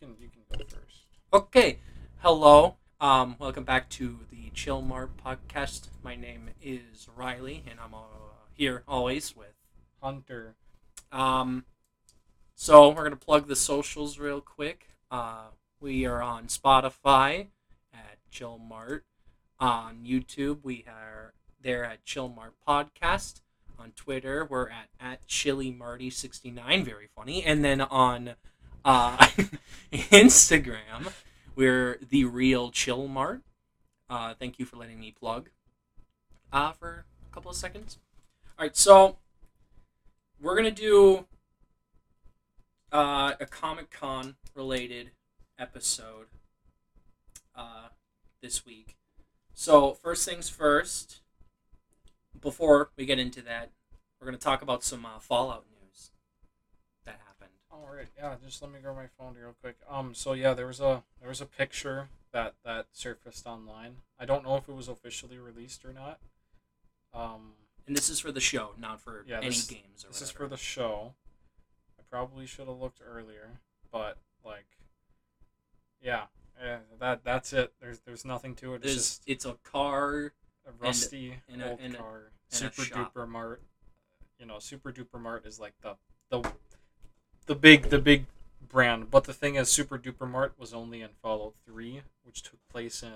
can you can go first. Okay, hello. Um, welcome back to the Chill Mart podcast. My name is Riley, and I'm uh, here always with. Hunter. Um, so we're gonna plug the socials real quick. Uh, we are on Spotify at Chill Mart. On YouTube, we are there at Chill Mart Podcast. On Twitter, we're at at Chili Marty sixty nine. Very funny. And then on uh, Instagram, we're the real Chill Mart. Uh, thank you for letting me plug uh, for a couple of seconds. All right, so we're gonna do uh, a Comic Con related episode uh, this week. So first things first. Before we get into that, we're gonna talk about some uh, Fallout happened. All right, yeah. Just let me grab my phone real quick. Um, so yeah, there was a there was a picture that that surfaced online. I don't know if it was officially released or not. Um, And this is for the show, not for Yeah, any this- games or this is for the show. I probably should have looked earlier, but like, yeah, yeah. That that's it. There's there's nothing to it. It's There's, just it's a car. a rusty and a- old and a- car. and Super duper mart. You know, Super duper mart is like the the the big the big brand. But the thing is, Super duper mart was only in Fallout Three, which took place in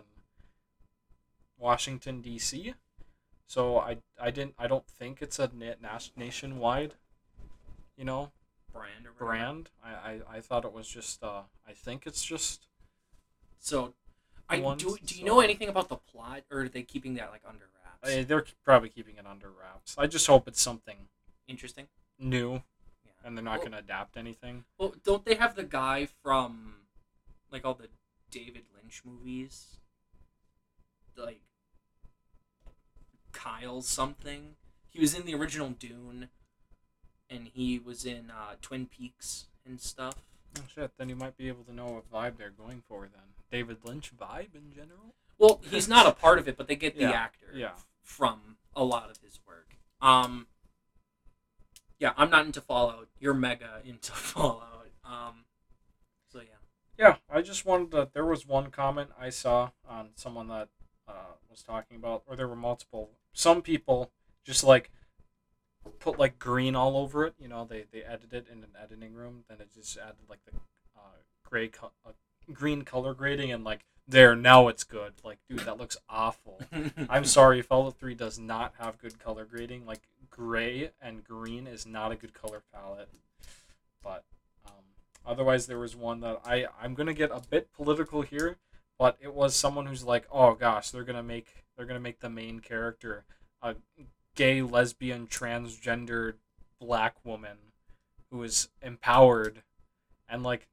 Washington D.C. So I I didn't I don't think it's a nationwide, you know, brand or brand. I, I, I thought it was just uh I think it's just So, I do. Do you so- know anything about the plot, or are they keeping that like under wraps? uh, they're probably keeping it under wraps. I just hope it's something Interesting. new. And they're not Well- going to adapt anything. Well, don't they have the guy from like all the David Lynch movies? Like Kyle something. He was in the original Dune, and he was in uh, Twin Peaks and stuff. Oh shit, then you might be able to know what vibe they're going for then. David Lynch vibe in general? Well, he's not a part of it, but they get the Yeah, actor yeah. from a lot of his work. Um, yeah, I'm not into Fallout. You're mega into Fallout. Um, so yeah. Yeah, I just wanted to. There was one comment I saw on someone that uh, was talking about, or there were multiple. Some people just like put like green all over it. You know, they they edit it in an editing room. Then it just added like the uh, gray, co- uh, green color grading, and like there now it's good. Like, dude, that looks awful. I'm sorry, Fallout 3 does not have good color grading. Like, gray and green is not a good color palette. But um, otherwise, there was one that I, I'm going to get a bit political here, but it was someone who's like, oh gosh, they're going to make they're going to make the main character a gay, lesbian, transgendered black woman who is empowered. And like,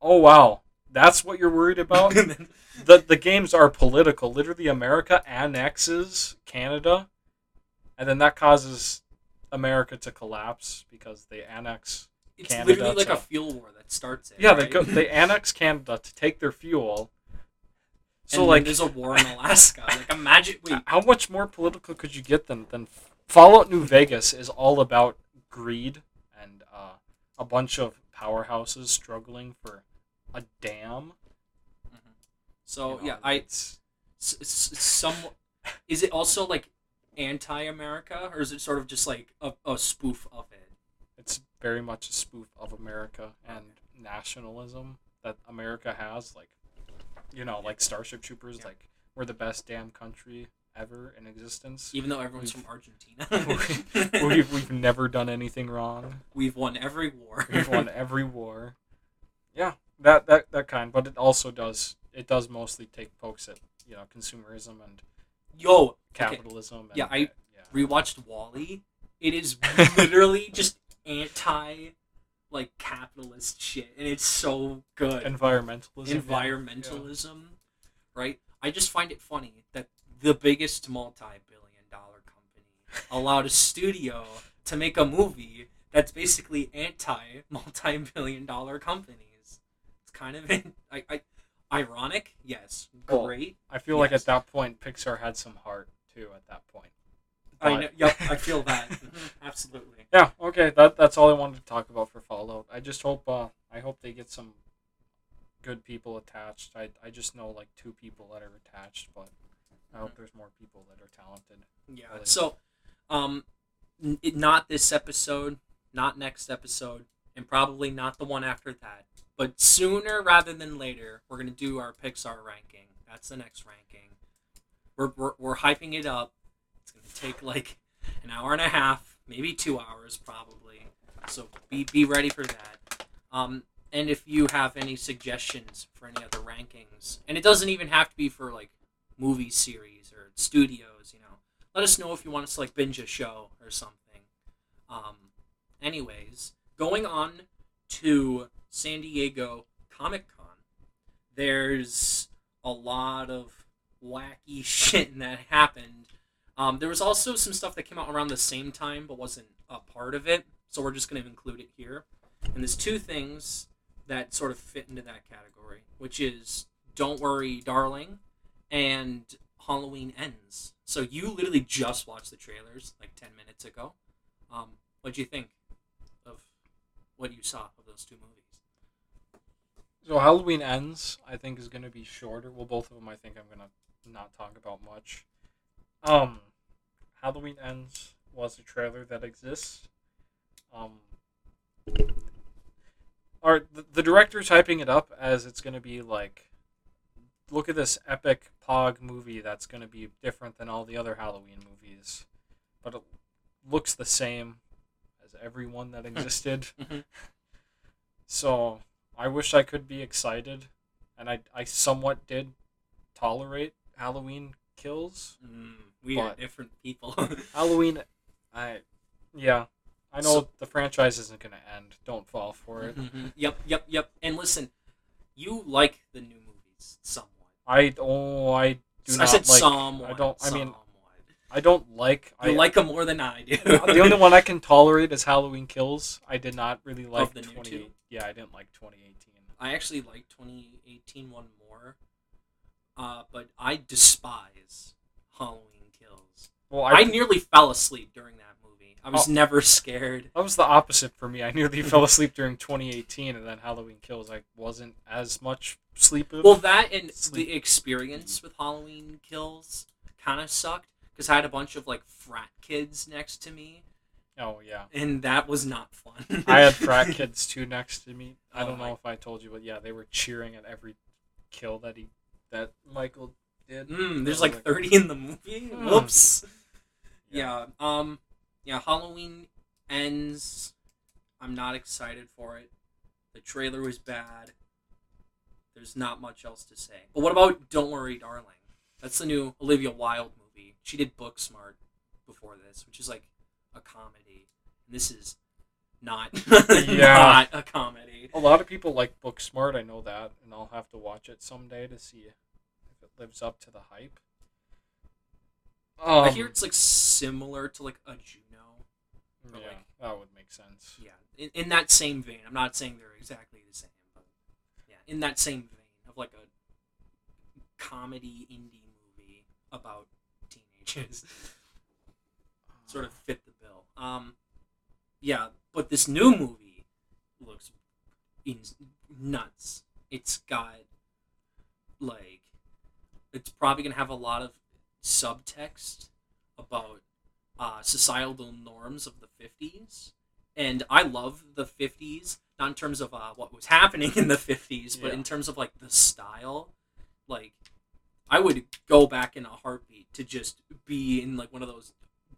oh wow, that's what you're worried about? the the games are political. Literally, America annexes Canada, and then that causes America to collapse because they annex. it's Canada literally like to- a fuel war that starts it. Yeah, they go they annex Canada to take their fuel. So and like, there's a war in Alaska. like imagine. Wait, how much more political could you get than than Fallout New Vegas is all about greed and uh, a bunch of powerhouses struggling for a dam. so you know, yeah, I it's s- s- some. Is it also like anti-America, or is it sort of just like a, a spoof of it? it's very much a spoof of America and nationalism that America has. Like, you know, like Starship Troopers, Yeah. like we're the best damn country ever in existence. Even though everyone's We've- from Argentina, we've we've never done anything wrong. We've won every war. We've won every war. Yeah, that that that kind. But it also does it does mostly take pokes at you know consumerism and Yo, capitalism. And, Yeah, I- yeah. rewatched WALL-E. It is literally just anti, like capitalist shit, and it's so good. environmentalism. yeah. Environmentalism, right? I just find it funny that the biggest multi-billion-dollar company allowed a studio to make a movie that's basically anti multi-billion-dollar companies. It's kind of I, I, ironic, yes, Well, great. I feel like at that point Pixar had some heart too. At that point. I know. Yep, I feel that absolutely. yeah okay that that's all i wanted to talk about for fallout i just hope uh i hope they get some good people attached. I I just know like two people that are attached, but I hope there's more people that are talented. Yeah. Really. So, um, n- it, not this episode, not next episode, and probably not the one after that. But sooner rather than later, we're gonna do our Pixar ranking. That's the next ranking. We're we're, we're hyping it up. It's gonna take like an hour and a half, maybe two hours, probably. So be be ready for that. Um, and if you have any suggestions for any other rankings, and it doesn't even have to be for like movie series or studios, you know, let us know if you want us to like binge a show or something. Um, anyways, going on to San Diego Comic Con, there's a lot of wacky shit that happened. Um, there was also some stuff that came out around the same time but wasn't a part of it, so we're just going to include it here. And there's two things that sort of fit into that category, which is Don't Worry, Darling, and Halloween Ends. So you literally just watched the trailers like 10 minutes ago. Um, what do you think of what you saw of those two movies? So Halloween ends. I think is going to be shorter. Well, both of them. I think I'm going to not talk about much. Um, Halloween ends was a trailer that exists. Um, or the, the director's hyping it up as it's going to be like, look at this epic Pog movie that's going to be different than all the other Halloween movies, but it looks the same as everyone that existed. Mhm. so I wish I could be excited, and I I somewhat did tolerate Halloween kills. Mm, we are different people. Halloween, I yeah, I know So- the franchise isn't gonna end. Don't fall for it. Yep, yep, yep. And listen, you like the new movies somewhat. I oh I do I not said like. somewhat. I don't. I mean, somewhat. I don't like. you I, like them more than I do. the only one I can tolerate is Halloween Kills. I did not really like the new twenty. two? Yeah, I didn't like twenty eighteen. I actually like 2018 one more, uh, but I despise Halloween Kills. Well, I, I, nearly fell asleep during that movie. I was Oh. never scared. that was the opposite for me. I nearly fell asleep during 2018, and then Halloween Kills. I wasn't as much sleep. Well, that and Sleep. the experience with Halloween Kills kind of sucked because I had a bunch of like frat kids next to me, oh yeah. and that was not fun. I had frat kids too next to me. I Oh don't my- know if I told you, but yeah, they were cheering at every kill that he that Michael did. Mm, there's I like 30 in the movie. Hmm. Whoops. Yeah. Um. Yeah. Halloween ends. I'm not excited for it. The trailer was bad. There's not much else to say. But what about Don't Worry, Darling? That's the new Olivia Wilde movie. She did Booksmart before this, which is like a comedy. And this is not Yeah. not a comedy. A lot of people like Booksmart. I know that, and I'll have to watch it someday to see if it lives up to the hype. Um, I hear it's like similar to like a Juno. yeah, like- that would make sense. Yeah, in, in that same vein. I'm not saying they're exactly the same, but yeah, in that same vein of like a comedy indie movie about teenagers, sort of fit the bill. Um, yeah, but this new movie looks in, nuts. It's got like it's probably gonna have a lot of subtext about uh, societal norms of the 50s and i love the 50s not in terms of uh, what was happening in the 50s but Yeah. in terms of like the style like i would go back in a heartbeat to just be in like one of those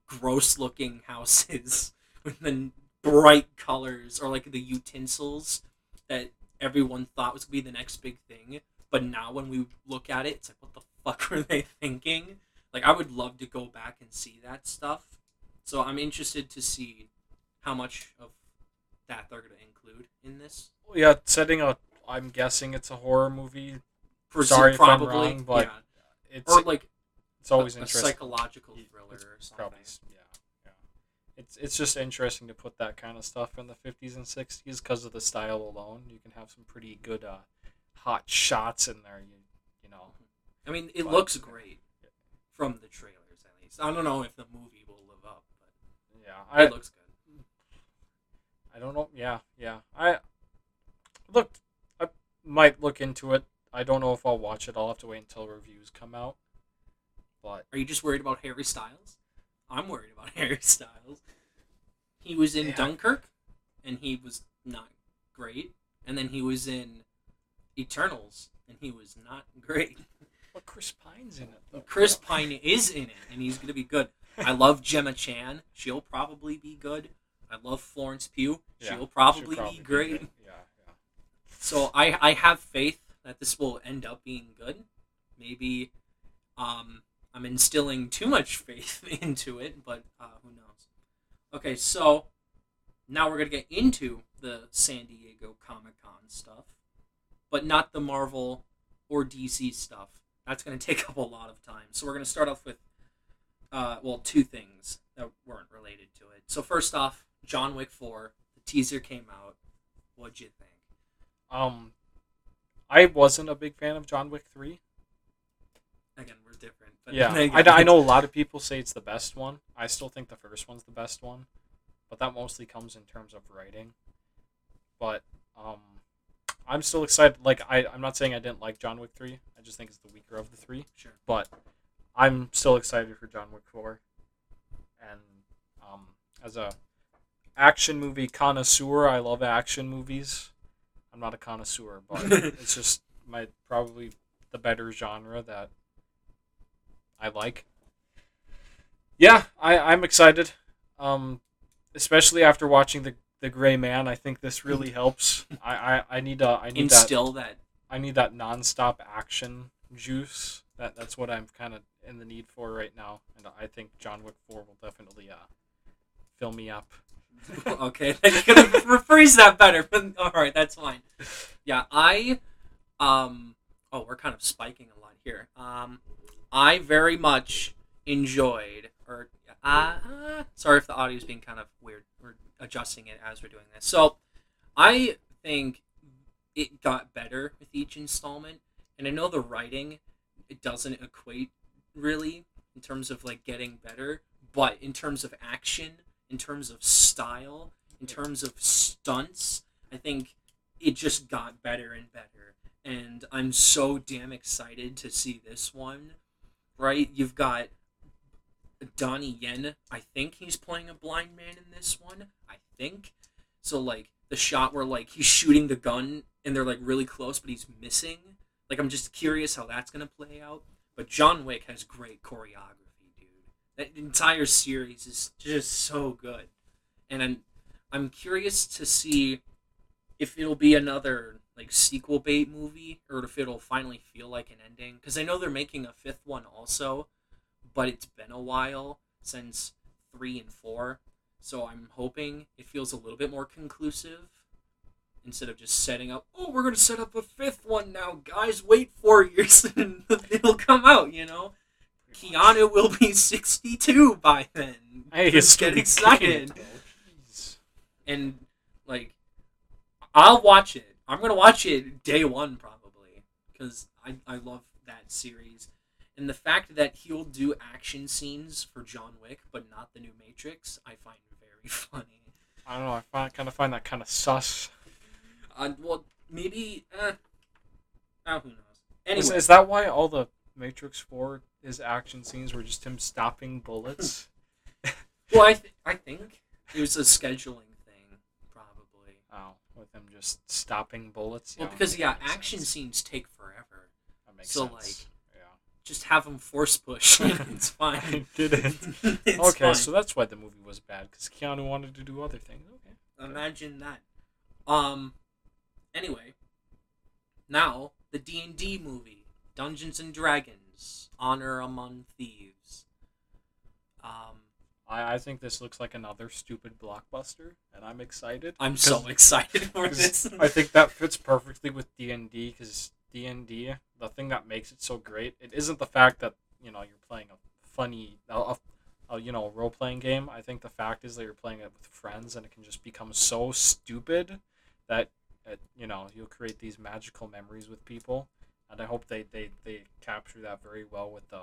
gross looking houses with the bright colors or like the utensils that everyone thought was going to be the next big thing but now when we look at it it's like what the fuck were they thinking like I would love to go back and see that stuff. So I'm interested to see how much of that they're going to include in this. Yeah, setting a. I'm guessing it's a horror movie. Sorry if I'm probably, wrong, but yeah. It's or like it's always a, a interesting. psychological It's thriller or something. Probably, yeah, yeah. It's it's just interesting to put that kind of stuff in the 50s and 60s because of the style alone. You can have some pretty good uh, hot shots in there. You you know. I mean, it But- looks great from the trailers at least. I don't know if the movie will live up, but Yeah, I it looks good. I don't know. Yeah, yeah. I look. I, might look into it. I don't know if I'll watch it. I'll have to wait until reviews come out. But Are you just worried about Harry Styles? I'm worried about Harry Styles. He was in Yeah. Dunkirk, and he was not great. And then he was in Eternals, and he was not great. but Chris Pine's in it though. Chris Pine is in it, and he's gonna be good. I love Gemma Chan. She'll probably be good. I love Florence Pugh. Yeah, She'll should probably, probably be great. good. Yeah, yeah. So I I have faith that this will end up being good. Maybe um I'm instilling too much faith into it, but uh, who knows? Okay, so now we're gonna get into the San Diego Comic Con stuff, but not the Marvel or DC stuff. That's gonna take up a lot of time. So we're gonna start off with uh, well two things that weren't related to it. So first off, John Wick Four. The teaser came out. What'd you think? Um, I wasn't a big fan of John Wick three. again we're different but Yeah, I, I know a lot of people say it's the best one. I still think the first one's the best one, but that mostly comes in terms of writing. But um, I'm still excited. Like I, I'm not saying I didn't like John Wick three. I just think it's the weaker of the three. sure But I'm still excited for John Wick four, and um, as a action movie connoisseur, I love action movies. I'm not a connoisseur, but it's just my probably the better genre that I like. Yeah, I, I'm excited. Um, especially after watching the the Gray Man, I think this really helps. I, I, I need a I need that instill that I need that nonstop action juice. That that's what I'm kind of in the need for right now, and I think John Wick Four will definitely uh fill me up. okay i could have rephrased that better but all right that's fine. Yeah i um oh we're kind of spiking a lot here. Um i very much enjoyed or uh, uh sorry if the audio is being kind of weird. We're adjusting it as we're doing this. So i think it got better with each installment and i know the writing it doesn't equate really in terms of like getting better but in terms of action in terms of style in terms of stunts i think it just got better and better. And i'm so damn excited to see this one right? You've got donnie yen. I think he's playing a blind man in this one i think. So like the shot where like he's shooting the gun and they're like really close but he's missing. Like i'm just curious how that's gonna play out. But john wick has great choreography that entire series is just so good. And i'm i'm curious to see if it'll be another like sequel bait movie or if it'll finally feel like an ending. Because i know they're making a fifth one also but it's been a while since three and four. So i'm hoping it feels a little bit more conclusive instead of just setting up oh we're going to set up a fifth one now guys. Wait four years and it'll come out you know Keanu will be 62 by then. Hey, Just get getting excited. And, like, I'll watch it. I'm going to watch it day one, probably. Because I, I love that series. And the fact that he'll do action scenes for John Wick, but not the new Matrix, I find very funny. I don't know. I find, kind of find that kind of sus. Uh, well, maybe. Uh, oh, who knows? Is, Anyway, is that why all the Matrix Four his action scenes were just him stopping bullets? well, I, th- I think it was a scheduling thing, probably. oh, with him just stopping bullets. Well, because yeah, action sense. scenes take forever. That makes so, sense. like, yeah. Just have them force push. it's fine. I didn't. okay, fine. so that's why the movie was bad because Keanu wanted to do other things. Okay. imagine that. Um. Anyway, now the D and D movie, Dungeons and Dragons: Honor Among Thieves. Um, I, I think this looks like another stupid blockbuster, and I'm excited. I'm so excited for this. I think that fits perfectly with D and D because D and D, the thing that makes it so great, it isn't the fact that you know you're playing a funny, a, a, a you know role playing game. I think the fact is that you're playing it with friends, and it can just become so stupid that it, you know you'll create these magical memories with people. And I hope they, they, they capture that very well with the,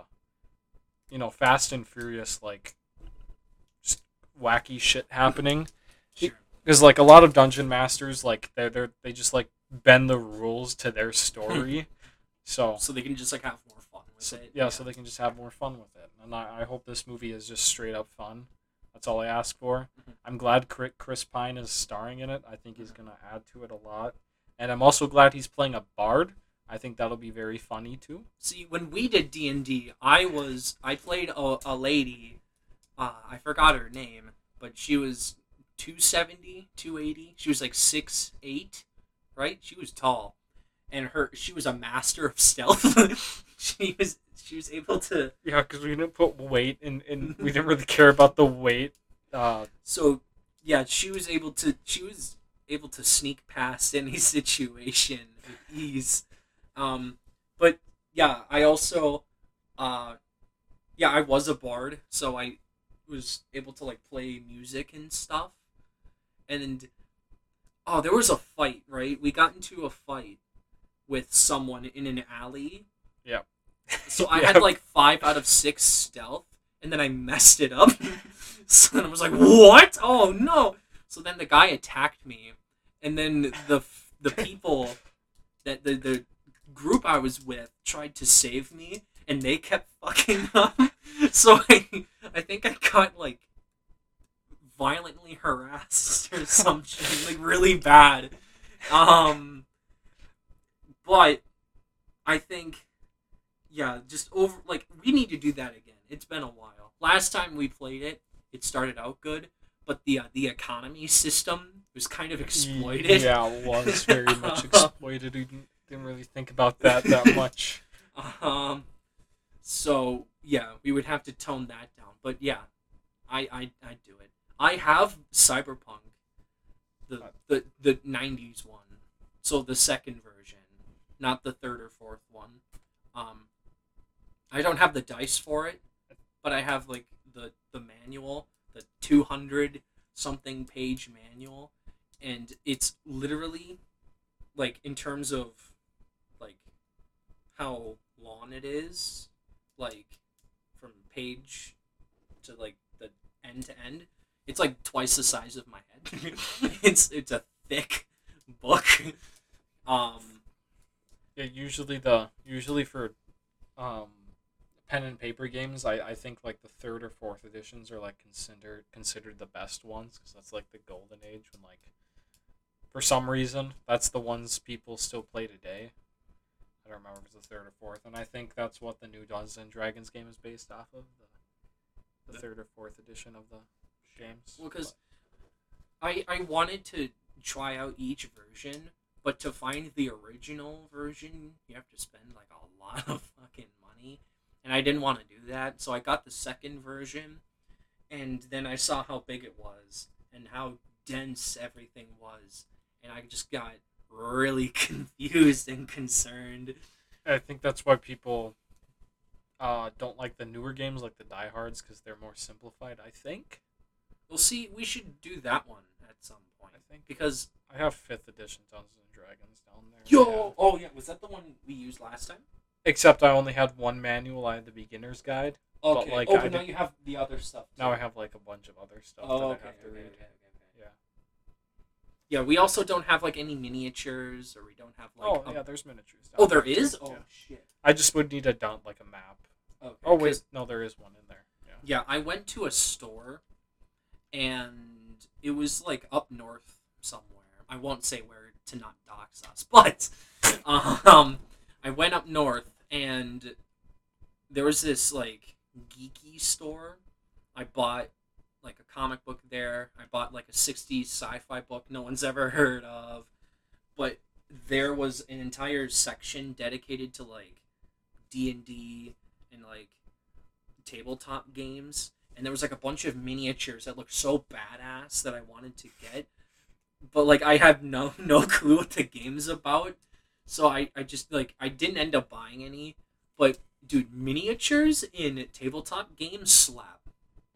you know, Fast and Furious like, just wacky shit happening sure. because like a lot of dungeon masters like they're, they're they just like bend the rules to their story. so so they can just like have more fun with so, it. yeah, so they can just have more fun with it. And I, I hope this movie is just straight up fun. That's all I ask for. Mhm. I'm glad Chris Pine is starring in it. I think he's gonna add to it a lot. And I'm also glad he's playing a bard. I think that'll be very funny too. See, when we did D and D, I was I played a, a lady. Uh, I forgot her name, but she was 270, 280. She was like six eight, right? She was tall, and her she was a master of stealth. she was she was able to. Yeah, because we didn't put weight in, and we didn't really care about the weight. Uh, So yeah, she was able to. She was able to sneak past any situation with ease. Um, but yeah, I also, uh, yeah, I was a bard, so I was able to like play music and stuff. And oh, there was a fight, right? We got into a fight with someone in an alley. Yeah. So I had like five out of six stealth, and then I messed it up. so then I was like, "What? Oh no!" So then the guy attacked me, and then the the people that the the group I was with tried to save me, and they kept fucking up. So I I think I got like violently harassed or something, like really bad. Um, but I think yeah, just over like we need to do that again. It's been a while. Last time we played it, it started out good, but the uh, the economy system was kind of exploited. Yeah, it was very much exploited. Didn't, really think about that that much. Um, so yeah, we would have to tone that down. But yeah, I I I do it. I have Cyberpunk, the the the '90s one, so the second version, not the third or fourth one. Um, I don't have the dice for it, but I have like the the manual, the 200 something page manual, and it's literally like in terms of how long it is, like from page to like the end to end, it's like twice the size of my head. it's it's a thick book. Um, Yeah, usually the usually for um, pen and paper games, I, I think like the third or fourth editions are like considered considered the best ones because that's like the golden age when like for some reason that's the ones people still play today. I don't remember if it's the third or fourth, and I think that's what the new Dungeons and Dragons game is based off of the, the third or fourth edition of the games. Well, because I I wanted to try out each version, but to find the original version, you have to spend like a lot of fucking money, and I didn't want to do that, so I got the second version, and then I saw how big it was and how dense everything was, and I just got really confused and concerned. I think that's why people uh, don't like the newer games like the diehards because they're more simplified. I think. We'll see. We should do that one at some point I think because I have fifth edition Dungeons and Dragons down there. yo, yeah. oh yeah, was that the one we used last time? Except I only had one manual. I had the beginner's guide. But, Okay. like, oh, I but now did- you have the other stuff. Now I have like a bunch of other stuff Oh, that okay. I have to okay, read. okay, okay, okay. Yeah. Yeah, we also don't have like any miniatures, or we don't have like. oh a- yeah, there's miniatures. Oh, down there too. Oh Yeah. shit. I just would need a dump like a map. Okay. Oh wait, 'cause- no, there is one in there. Yeah. Yeah, I went to a store, and it was like up north somewhere. I won't say where to not dox us, but um, I went up north, and there was this like geeky store. I bought like a comic book there. I bought like a '60s sci-fi book no one's ever heard of, but there was an entire section dedicated to like D and D and like tabletop games. And there was like a bunch of miniatures that looked so badass that I wanted to get. But like I have no no clue what the game's about. So I I just like I didn't end up buying any. But dude miniatures in tabletop games slap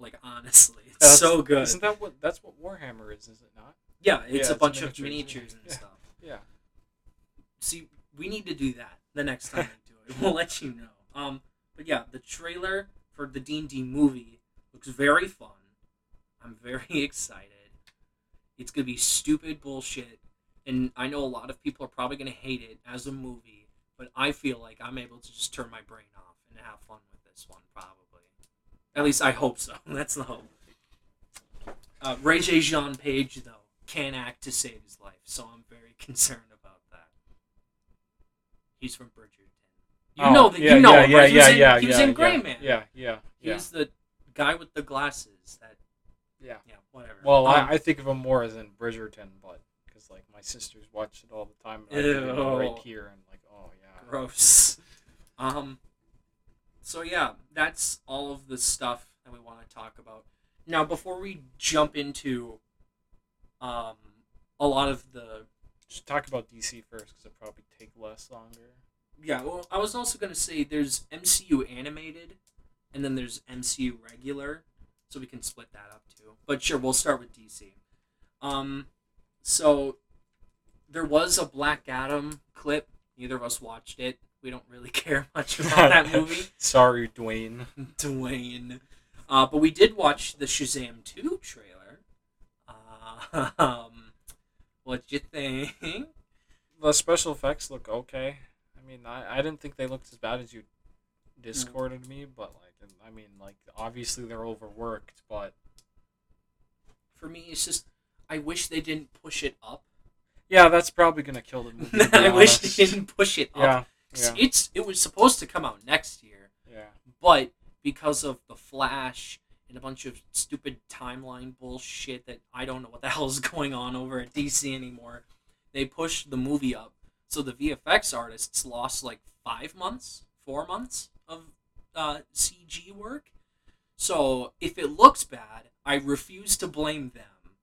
like honestly it's That's- so good Isn't that what that's what Warhammer is? Is it not? yeah it's Yeah, a it's bunch of miniatures, and yeah. stuff Yeah. see we need to do that the next time we do it we'll let you know um but yeah the trailer for the d&d movie looks very fun i'm very excited it's gonna be stupid bullshit and I know a lot of people are probably going to hate it as a movie, but I feel like I'm able to just turn my brain off and have fun with this one, probably. At least I hope so. That's the hope. Uh, Regé-Jean Page, though, can't act to save his life, so I'm very concerned about that. He's from Bridgerton. You Oh, know that. yeah, you know yeah, him, yeah, right? He was yeah, in, yeah, he was yeah, in Gray yeah, Man. Yeah, yeah, yeah, He's the guy with the glasses. That yeah. yeah, whatever. Well, Um, I, I think of him more as in Bridgerton, but because like my sisters watch it all the time. and I think of right here and like, oh yeah. gross. Um. So yeah, that's all of the stuff that we want to talk about. Now, before we jump into, um, a lot of the Just talk about DC first because it probably take less longer. yeah. Well, I was also gonna say there's MCU animated, and then there's MCU regular, so we can split that up too. But sure, we'll start with DC. Um, so there was a Black Adam clip. Neither of us watched it. We don't really care much about that movie. Sorry, Dwayne. Dwayne. Uh, but we did watch the Shazam 2 trailer. Uh, um, what'd you think? The special effects look okay. I mean, I, I didn't think they looked as bad as you discorded me, but like, I mean, like obviously they're overworked, but For me, it's just, I wish they didn't push it up. yeah, that's probably gonna kill the movie. to I wish they didn't push it up. Yeah, yeah, It's, it was supposed to come out next year, yeah. but because of The Flash and a bunch of stupid timeline bullshit that I don't know what the hell is going on over at DC anymore, they pushed the movie up. So the VFX artists lost like five months, four months of uh, CG work. So if it looks bad, I refuse to blame them.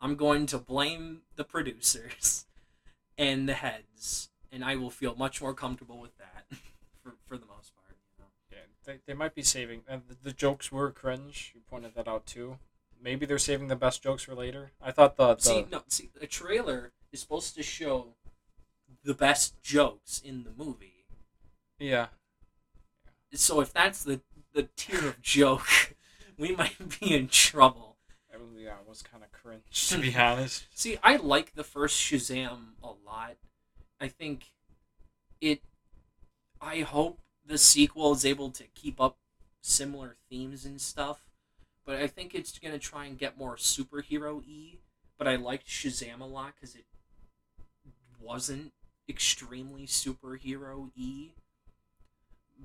I'm going to blame the producers and the heads, and I will feel much more comfortable with that for, for the most part. You know? Yeah, they, they might be saving. And the, the jokes were cringe. You pointed that out too. Maybe they're saving the best jokes for later. I thought the, the See, no, see, a trailer is supposed to show the best jokes in the movie. yeah So if that's the the tier of joke, we might be in trouble. it was, yeah it was kind of cringe to be honest. See, I like the first Shazam a lot. I think it. I hope the sequel is able to keep up similar themes and stuff, but I think it's gonna try and get more superhero y. But I liked Shazam a lot because it wasn't extremely superhero y.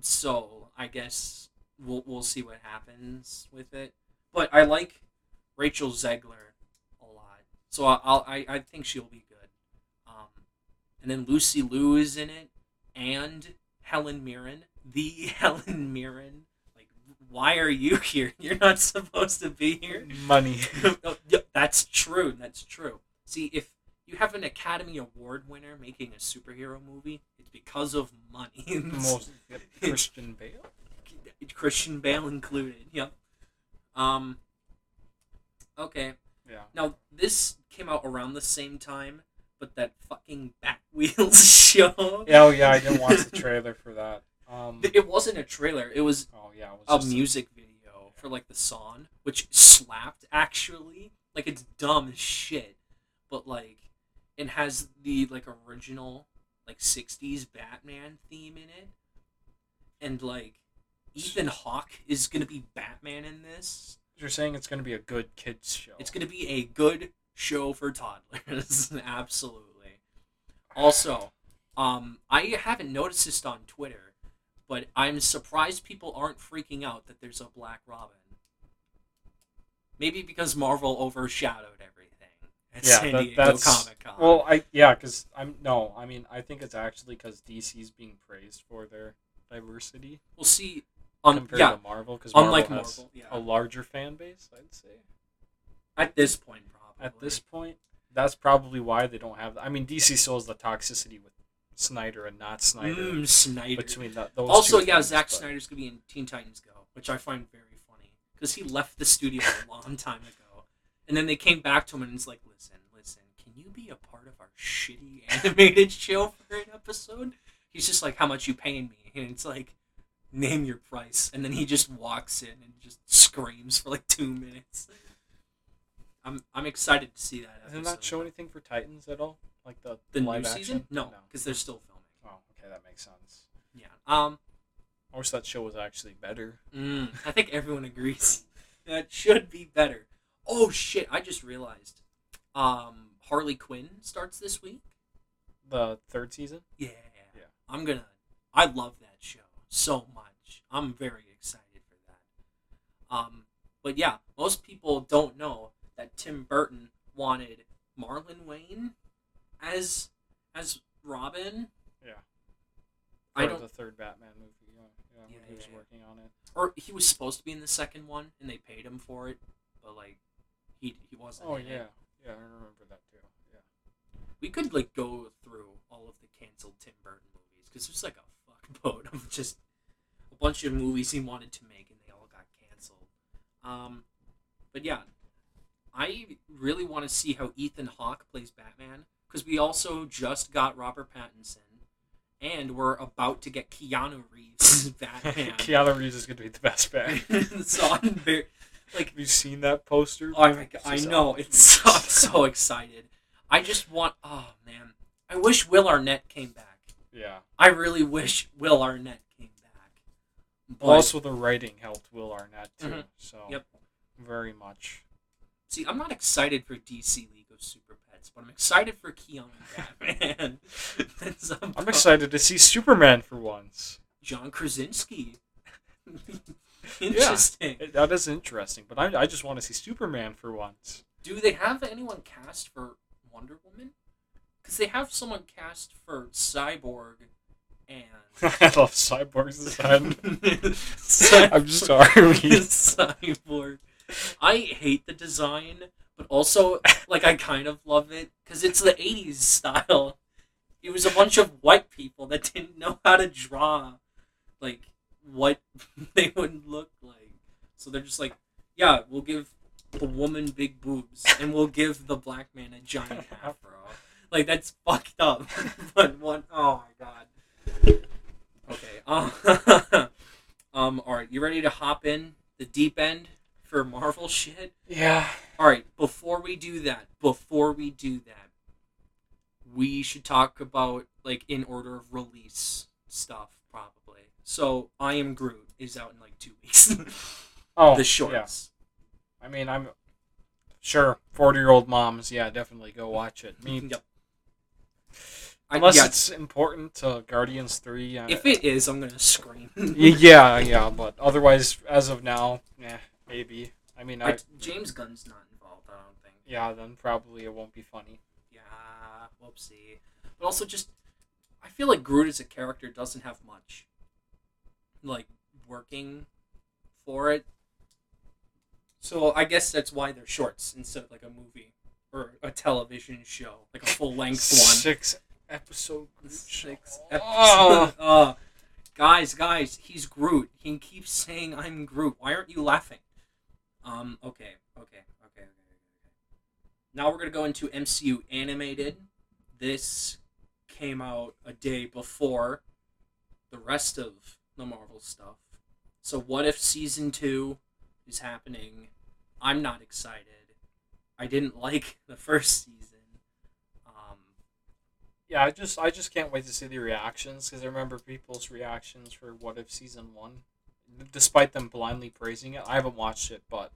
So I guess we'll we'll see what happens with it. But I like Rachel Zegler a lot, so I- I'll I, I think she'll be good. And then Lucy Liu is in it, and Helen Mirren, the Helen Mirren. Like, why are you here? You're not supposed to be here. Money. Oh, yeah, that's true. That's true. See, if you have an Academy Award winner making a superhero movie, it's because of money. Most Christian Bale. Christian Bale included. Yep. Um. Okay. Yeah. Now this came out around the same time, but that fucking Bat Wheels show. Yeah, oh yeah, I didn't watch the trailer for that. Um, It wasn't a trailer. It was oh yeah, it was a music video for like the song, which slapped actually. Like it's dumb as shit, but like it has the like original like '60s Batman theme in it, and like Ethan Hawke is gonna be Batman in this. You're saying it's gonna be a good kids show. It's gonna be a good show for toddlers, absolutely. Also, um, I haven't noticed this on Twitter, but I'm surprised people aren't freaking out that there's a Black Robin. Maybe because Marvel overshadowed everything at Yeah, San that- Diego that's- Comic Con. Well, I yeah, because I'm no, I mean I think it's actually because DC's being praised for their diversity we'll see. On compared yeah, to Marvel, because Marvel unlike has Marvel, yeah. a larger fan base. I'd say At this point, probably. At this point, that's probably why they don't have. I mean, DC still has the toxicity with Snyder and not Snyder mm, Snyder. between that. Those also, yeah, things, Zack but- Snyder's gonna be in Teen Titans Go, which I find very funny because he left the studio a long time ago, and then they came back to him and it's like, listen, listen, can you be a part of our shitty animated show for an episode? He's just like, how much you paying me? And it's like, name your price, and then he just walks in and just screams for like two minutes. I'm I'm excited to see that. Doesn't that show anything for Titans at all? Like the The new live season? action? No, because they're still filming. Oh, okay, that makes sense. Yeah. Um. I wish that show was actually better. Mm, I think everyone agrees that should be better. Oh shit! I just realized. Um, Harley Quinn starts this week. The third season. Yeah. Yeah. I'm gonna. I love that show so much. I'm very excited for that. Um, but yeah, most people don't know that Tim Burton wanted Marlon Wayans as as Robin. Yeah. I don't. The third Batman movie. Yeah, yeah, Yeah, he was yeah, yeah. working on it. Or he was supposed to be in the second one, and they paid him for it, but like, he he wasn't. Oh in it. yeah, yeah, I remember that too. Yeah. We could like go through all of the canceled Tim Burton movies because there's like a fuckboat of just a bunch of movies he wanted to make and they all got canceled. Um, but yeah, I really want to see how Ethan Hawke plays Batman because we also just got Robert Pattinson and we're about to get Keanu Reeves Batman. Keanu Reeves is gonna be the best Batman. so I'm very like Have you seen that poster? Oh my god, I know. It's so, I'm so excited. I just want. Oh man, I wish Will Arnett came back. Yeah. I really wish Will Arnett came back. But also, the writing helped Will Arnett too. Mhm. So. Yep. Very much. See, I'm not excited for DC League of Super Pets, but I'm excited for Keanu Batman. I'm excited to see Superman for once. John Krasinski. Interesting. It- that is interesting, but I, I just want to see Superman for once. Do they have anyone cast for Wonder Woman? Because they have someone cast for Cyborg and. I love Cyborg's design. Cyborg. I'm sorry. Cyborg. I hate the design, but also like I kind of love it because it's the '80s style. It was a bunch of white people that didn't know how to draw, like what they would look like. So they're just like, yeah, we'll give the woman big boobs, and we'll give the black man a giant afro. Like that's fucked up. but one, oh my god. Okay. Um, um. All right. You ready to hop in the deep end for Marvel shit? Yeah. All right. Before we do that, before we do that, we should talk about like in order of release stuff probably. So I am Groot is out in like two weeks. Oh, the Yeah. shorts. I mean, I'm sure forty-year-old moms. Yeah, definitely go watch it. Me, Yep. I, unless yeah, it's important to Guardians Three. Uh, if it is, I'm gonna scream. yeah, yeah, but otherwise, as of now, yeah, maybe. I mean, I, I, James Gunn's not involved. I don't think. yeah, then probably it won't be funny. Yeah, whoopsie. But also, just I feel like Groot as a character doesn't have much, like working for it. So I guess that's why they're shorts instead of like a movie or a television show, like a full length one. Six episode. Groot show. Six Oh. episodes. Uh, guys, guys, he's Groot. He keeps saying I'm Groot. Why aren't you laughing? Um. Okay. Okay. Okay. Okay. Okay. Now we're gonna go into MCU animated. This came out a day before the rest of the Marvel stuff. So what if season two is happening? I'm not excited. I didn't like the first season. Um, Yeah, I just I just can't wait to see the reactions because I remember people's reactions for What If season one, despite them blindly praising it. I haven't watched it, but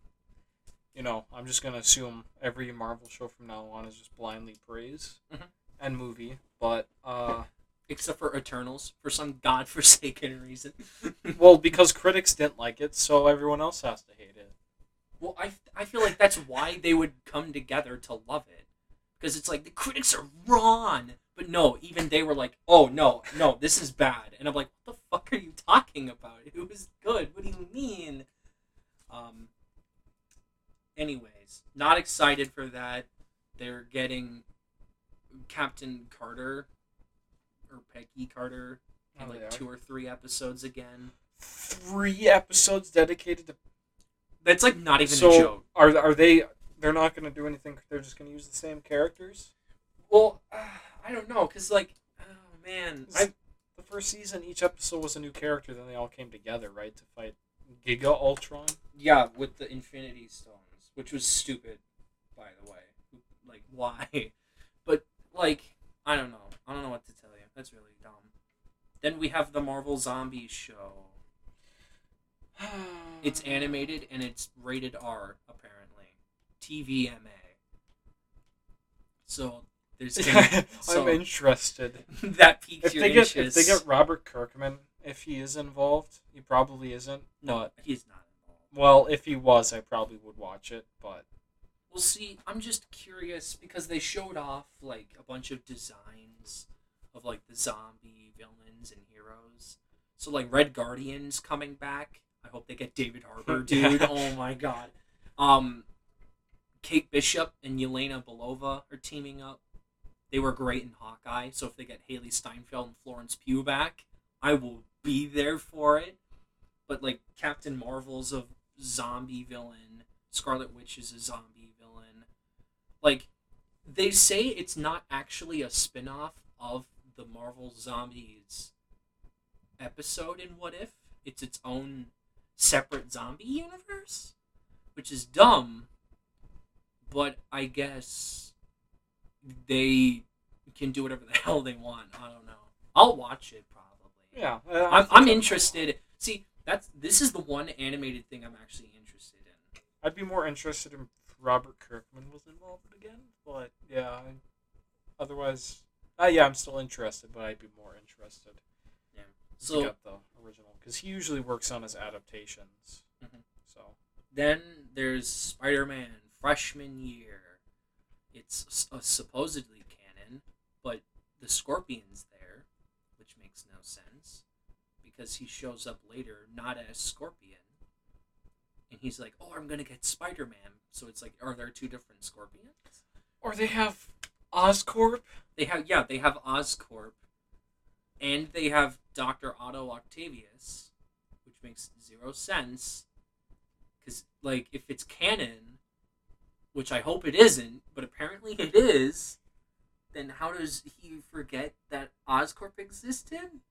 you know I'm just gonna assume every Marvel show from now on is just blindly praise Mhm. and movie. But uh, except for Eternals for some godforsaken reason. well, because critics didn't like it, so everyone else has to hate it. well, I I feel like that's why they would come together to love it, because it's like the critics are wrong, but no, even they were like, oh no, no, this is bad, and I'm like, what the fuck are you talking about? It was good. What do you mean? Um. Anyways, not excited for that. They're getting Captain Carter or Peggy Carter in Oh, like two or three episodes again. Three episodes dedicated to. That's like not even so a joke. are are they? They're not gonna do anything. They're just gonna use the same characters. Well, uh, I don't know, cause like, oh man, I the first season, each episode was a new character. Then they all came together, right, to fight Giga Ultron. yeah with the Infinity Stones, which was stupid, by the way. Like, why? But like, I don't know. I don't know what to tell you. That's really dumb. Then we have the Marvel Zombies show. It's animated and it's rated R apparently. TVMA. So there's gonna, so I'm interested. that piques If your they get if they get Robert Kirkman, if he is involved, he probably isn't. no, he's not involved. well, if he was, I probably would watch it. But Well, see, I'm just curious because they showed off like a bunch of designs of like the zombie villains and heroes. So like Red Guardian's coming back. I hope they get David Harbour, dude. Oh my god. Um, Kate Bishop and Yelena Belova are teaming up. They were great in Hawkeye. So if they get Hailee Steinfeld and Florence Pugh back, I will be there for it. But like Captain Marvel's a zombie villain. Scarlet Witch is a zombie villain. Like they say it's not actually a spin-off of the Marvel Zombies episode in What If. It's its own separate zombie universe, which is dumb. But I guess they can do whatever the hell they want. I don't know. I'll watch it probably. yeah, I I'm, I'm interested. See, that's this is the one animated thing I'm actually interested in. I'd be more interested in Robert Kirkman was involved again. But yeah, I, otherwise, uh, yeah, I'm still interested, but I'd be more interested. So So got the original because he usually works on his adaptations. Mhm. So then there's Spider-Man freshman year. It's supposedly canon, but the Scorpion's there, which makes no sense because he shows up later not as Scorpion, and he's like, "Oh, I'm gonna get Spider-Man." So it's like, are there two different Scorpions? or they have Oscorp. They have yeah, they have Oscorp, and they have Doctor Otto Octavius, which makes zero sense. Because like, if it's canon, which I hope it isn't, but apparently it is, then how does he forget that Oscorp existed?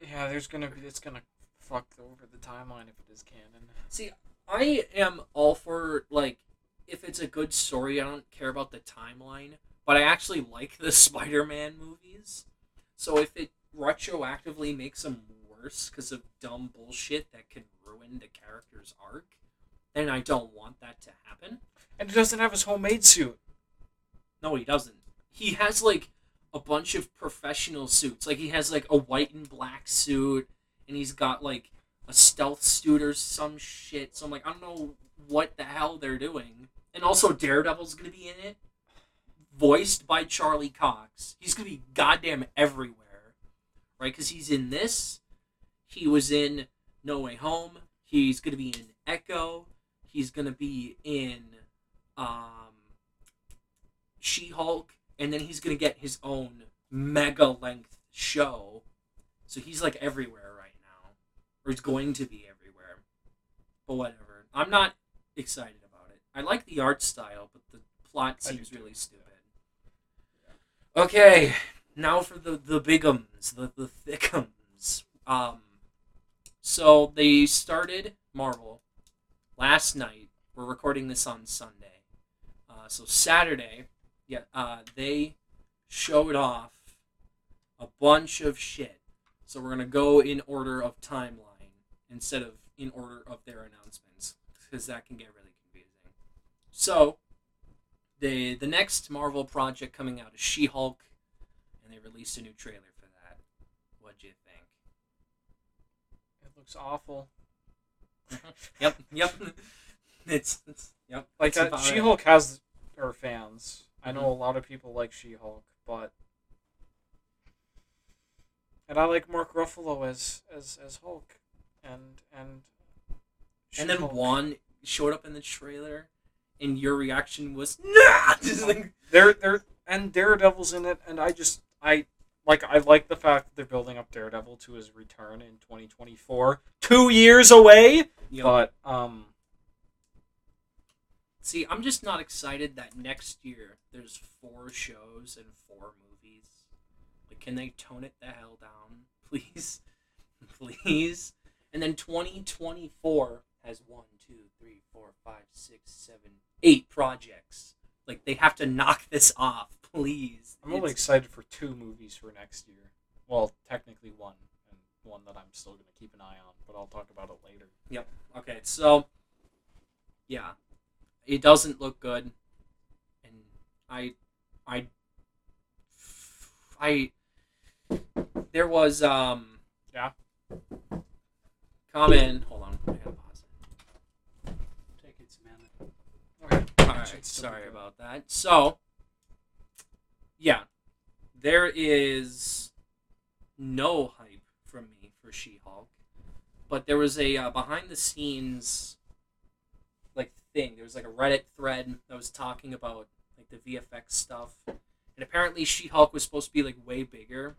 Yeah, there's gonna be it's gonna fuck over the timeline if it is canon. See, I am all for like if it's a good story, I don't care about the timeline, but I actually like the Spider-Man movies. So if it retroactively makes them worse because of dumb bullshit that can ruin the character's arc, then I don't want that to happen. And he doesn't have his homemade suit. No, he doesn't. He has like a bunch of professional suits. Like he has like a white and black suit, and he's got like a stealth suit or some shit. So I'm like, I don't know what the hell they're doing. And also, Daredevil's gonna be in it, voiced by Charlie Cox. He's gonna be goddamn everywhere, right? Because he's in this. He was in No Way Home. He's gonna be in Echo. He's gonna be in um, She Hulk, and then he's gonna get his own mega length show. So he's like everywhere right now, or he's going to be everywhere. But whatever. I'm not excited about it. I like the art style, but the plot seems really stupid. Okay, now for the the bigums, the the thickums. Um, so they started Marvel last night. We're recording this on Sunday. Uh, so Saturday, yeah, uh, they showed off a bunch of shit. So we're gonna go in order of timeline instead of in order of their announcements because that can get really confusing. So the the next Marvel project coming out is She Hulk, and they released a new trailer for that. What'd you think? It looks awful. Yep, yep. It's, it's yep. Like uh, She Hulk has her fans. I know Mhm. a lot of people like She Hulk, but and I like Mark Ruffalo as as as Hulk, and and And then She-Hulk. Wong showed up in the trailer, and your reaction was nah. Just like, They're they're and Daredevil's in it, and I just I like I like the fact that they're building up Daredevil to his return in 2024, two years away. know, But um, see, I'm just not excited that next year there's four shows and four movies. Like, can they tone it the hell down, please, please? And then 2024 has one, two, three, four, five, six, seven, eight projects. Like, they have to knock this off, please. I'm only It's- excited for two movies for next year. Well, technically one, and one that I'm still gonna keep an eye on, but I'll talk about it later. Yep. Okay, so yeah, it doesn't look good, and I, I, I, there was um. Yeah. Comment. Hold on. I gotta pause it. Take it, Samantha. Okay. All right. Should still be Sorry about that. So, yeah, there is no hype from me for She-Hulk, but there was a uh, behind-the-scenes like thing. There was like a Reddit thread that was talking about like the VFX stuff, and apparently She-Hulk was supposed to be like way bigger,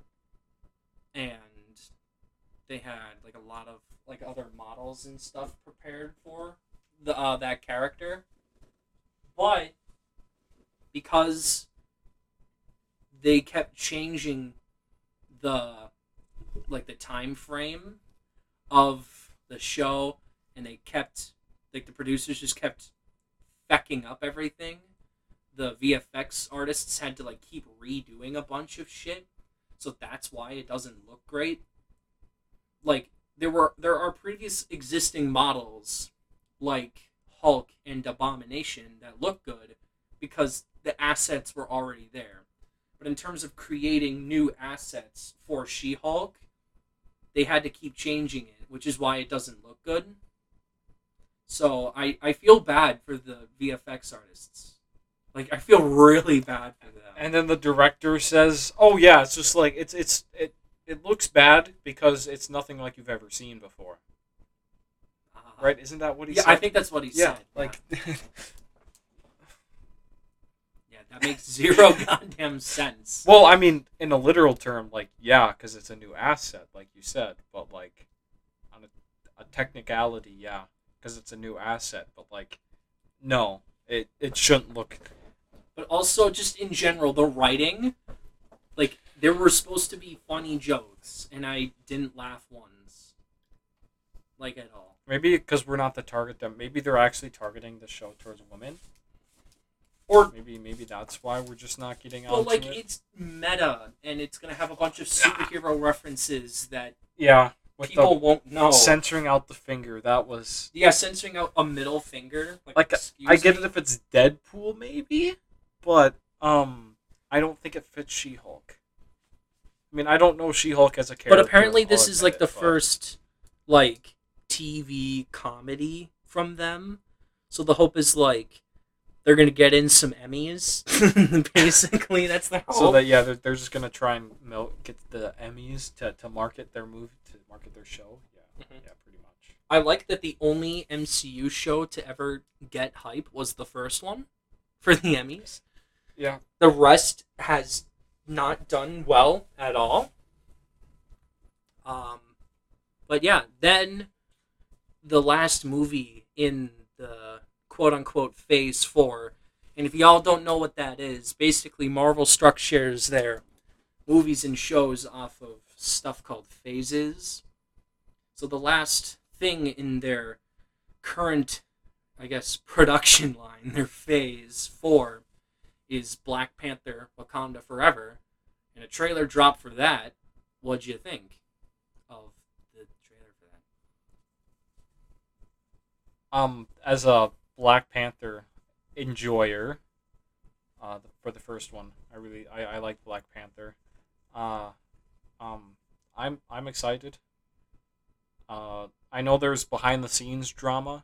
and they had like a lot of like other models and stuff prepared for the uh, that character but because they kept changing the like the time frame of the show and they kept like the producers just kept fecking up everything the vfx artists had to like keep redoing a bunch of shit so that's why it doesn't look great like there were there are previous existing models like Hulk and Abomination that look good because the assets were already there. But in terms of creating new assets for She Hulk, they had to keep changing it, which is why it doesn't look good. So I, I feel bad for the VFX artists. Like I feel really bad for them. And then the director says, "Oh yeah, it's just like it's it's it it looks bad because it's nothing like you've ever seen before." Uh, Right? Isn't that what he Yeah, said? I think that's what he yeah, said. like yeah, that makes zero goddamn sense. well, I mean, in a literal term, like yeah, because it's a new asset, like you said, but like on a, a technicality, yeah, because it's a new asset, but like no, it it shouldn't look. but also just in general the writing like there were supposed to be funny jokes and i didn't laugh once like at all Maybe because we're not the target them. Maybe they're actually targeting the show towards women. Or maybe maybe that's why we're just not getting well onto like it. it's meta and it's gonna have a bunch of superhero references that Yeah, with people won't know the censoring out the finger. That was yeah censoring out a middle finger like, like I get me? it if it's Deadpool maybe, but um I don't think it fits She-Hulk. I mean, I don't know She-Hulk as a character. but apparently this is like admit the but- first like tv comedy from them so the hope is like they're gonna get in some emmys basically that's the hope So that yeah, they're, they're just gonna try and milk, get the Emmys to, to market their movie to market their show. Yeah, Mhm. yeah, pretty much. I like that the only MCU show to ever get hype was the first one for the Emmys. Yeah, The rest has not done well at all. Um, but yeah, then the last movie in the quote unquote phase four, and if y'all don't know what that is, basically Marvel structures their movies and shows off of stuff called phases. So the last thing in their current, I guess, production line, their phase four, is Black Panther Wakanda Forever. And a trailer dropped for that. What'd you think of the trailer for that? um, as a Black Panther enjoyer, uh, for the first one, I really I, I like Black Panther. Uh, um, I'm I'm excited. Uh, I know there's behind the scenes drama,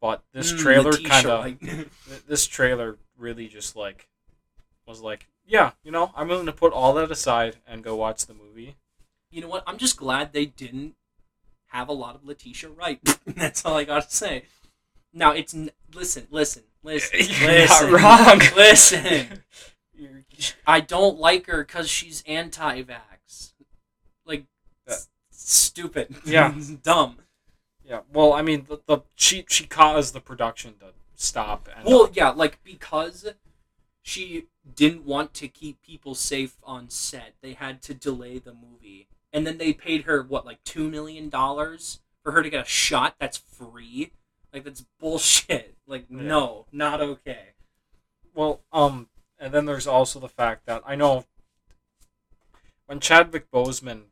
but this Mm, trailer kind of this trailer really just like was like yeah you know i'm willing to put all that aside and go watch the movie you know what? I'm just glad they didn't have a lot of Letitia Wright. That's all I gotta say. Now it's n- listen, listen, listen, You're listen, not wrong. listen. I don't like her because she's anti-vax. Like, Yeah. s- stupid. Yeah. dumb. yeah well i mean the, the she she caused the production to stop and Well, yeah, like because she didn't want to keep people safe on set, they had to delay the movie, and then they paid her what, like two million dollars for her to get a shot that's free. Like that's bullshit. Like Yeah. no, not okay. well um and then there's also the fact that I know when Chadwick Boseman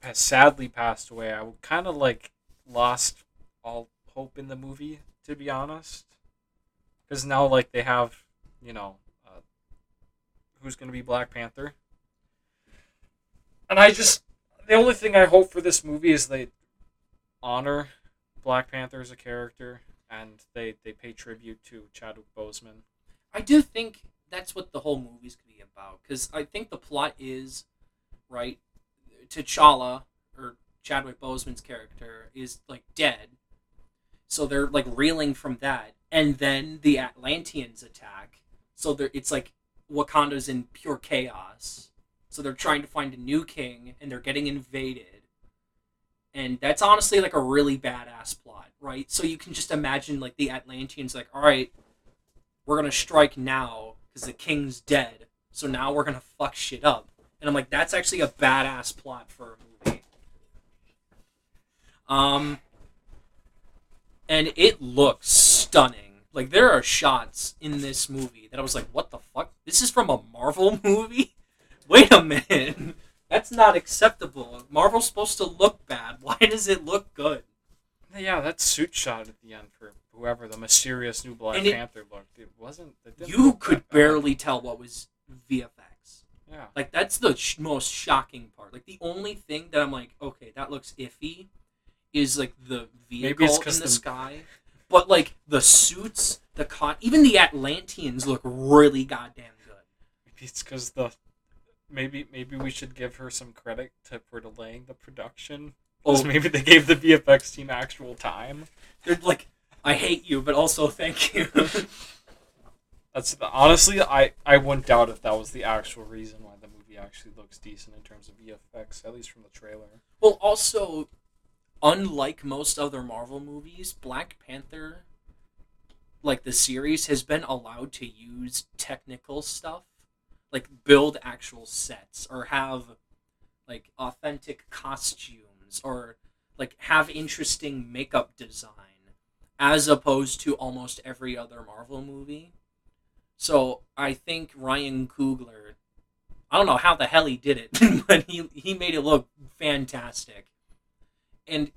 has sadly passed away, I kind of like lost all hope in the movie, to be honest. Because now, like, they have, you know, uh, who's going to be Black Panther. And I just, the only thing I hope for this movie is they honor Black Panther is a character and they, they pay tribute to Chadwick Boseman. I do think that's what the whole movie's gonna be about because I think the plot is right. T'Challa or Chadwick Boseman's character is like dead, so they're like reeling from that, and then the Atlanteans attack. So they're it's like Wakanda's in pure chaos. So they're trying to find a new king, and they're getting invaded. And that's honestly like a really badass plot, right? So you can just imagine like the Atlanteans like, all right, we're gonna strike now because the king's dead. So now we're gonna fuck shit up. And I'm like, that's actually a badass plot for a movie. Um, and it looks stunning. Like there are shots in this movie that I was like, what the fuck? This is from a Marvel movie? Wait a minute. That's not acceptable. Marvel's supposed to look bad. Why does it look good? Yeah, that suit shot at the end for whoever the mysterious new Black it- Panther looked. It wasn't. It You could barely tell what was VFX. Yeah. Like that's the sh- most shocking part. Like the only thing that I'm like, okay, that looks iffy, is like the vehicle in the, the- sky. But like the suits, the con, even the Atlanteans look really goddamn good. Maybe it's because the. Maybe maybe we should give her some credit to, for delaying the production. Oh. Because Oh, maybe they gave the VFX team actual time. they're like, I hate you, but also thank you. That's honestly, I I wouldn't doubt if that was the actual reason why the movie actually looks decent in terms of VFX, at least from the trailer. Well, also, unlike most other Marvel movies, Black Panther, like the series, has been allowed to use technical stuff, like build actual sets or have like authentic costumes or like have interesting makeup design as opposed to almost every other Marvel movie. So I think Ryan Coogler, I don't know how the hell he did it, but he he made it look fantastic. And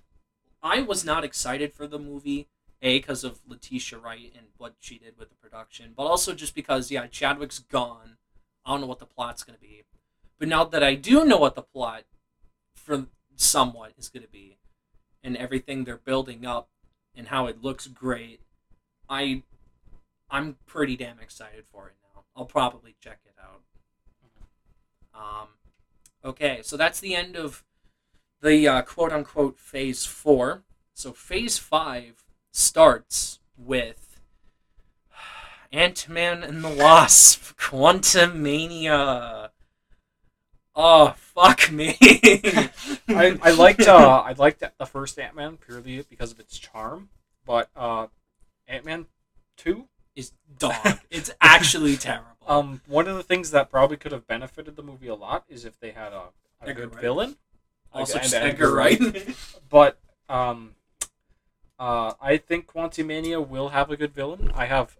I was not excited for the movie, a because of Letitia Wright and what she did with the production, but also just because yeah, Chadwick's gone. I don't know what the plot's gonna be, but now that I do know what the plot, from somewhat is gonna be, and everything they're building up, and how it looks great, I, I'm pretty damn excited for it now. I'll probably check it out. Um, okay, so that's the end of the uh, quote unquote phase four. So phase five starts with Ant Man and the Wasp, Quantumania. Oh fuck me! I, I liked uh I liked the first Ant Man purely because of its charm, but uh, Ant Man two. is dog. It's actually terrible. Um, one of the things that probably could have benefited the movie a lot is if they had a, a Edgar good Wright. villain. also, Edgar Edgar Wright. But um, uh, I think Quantumania will have a good villain. I have,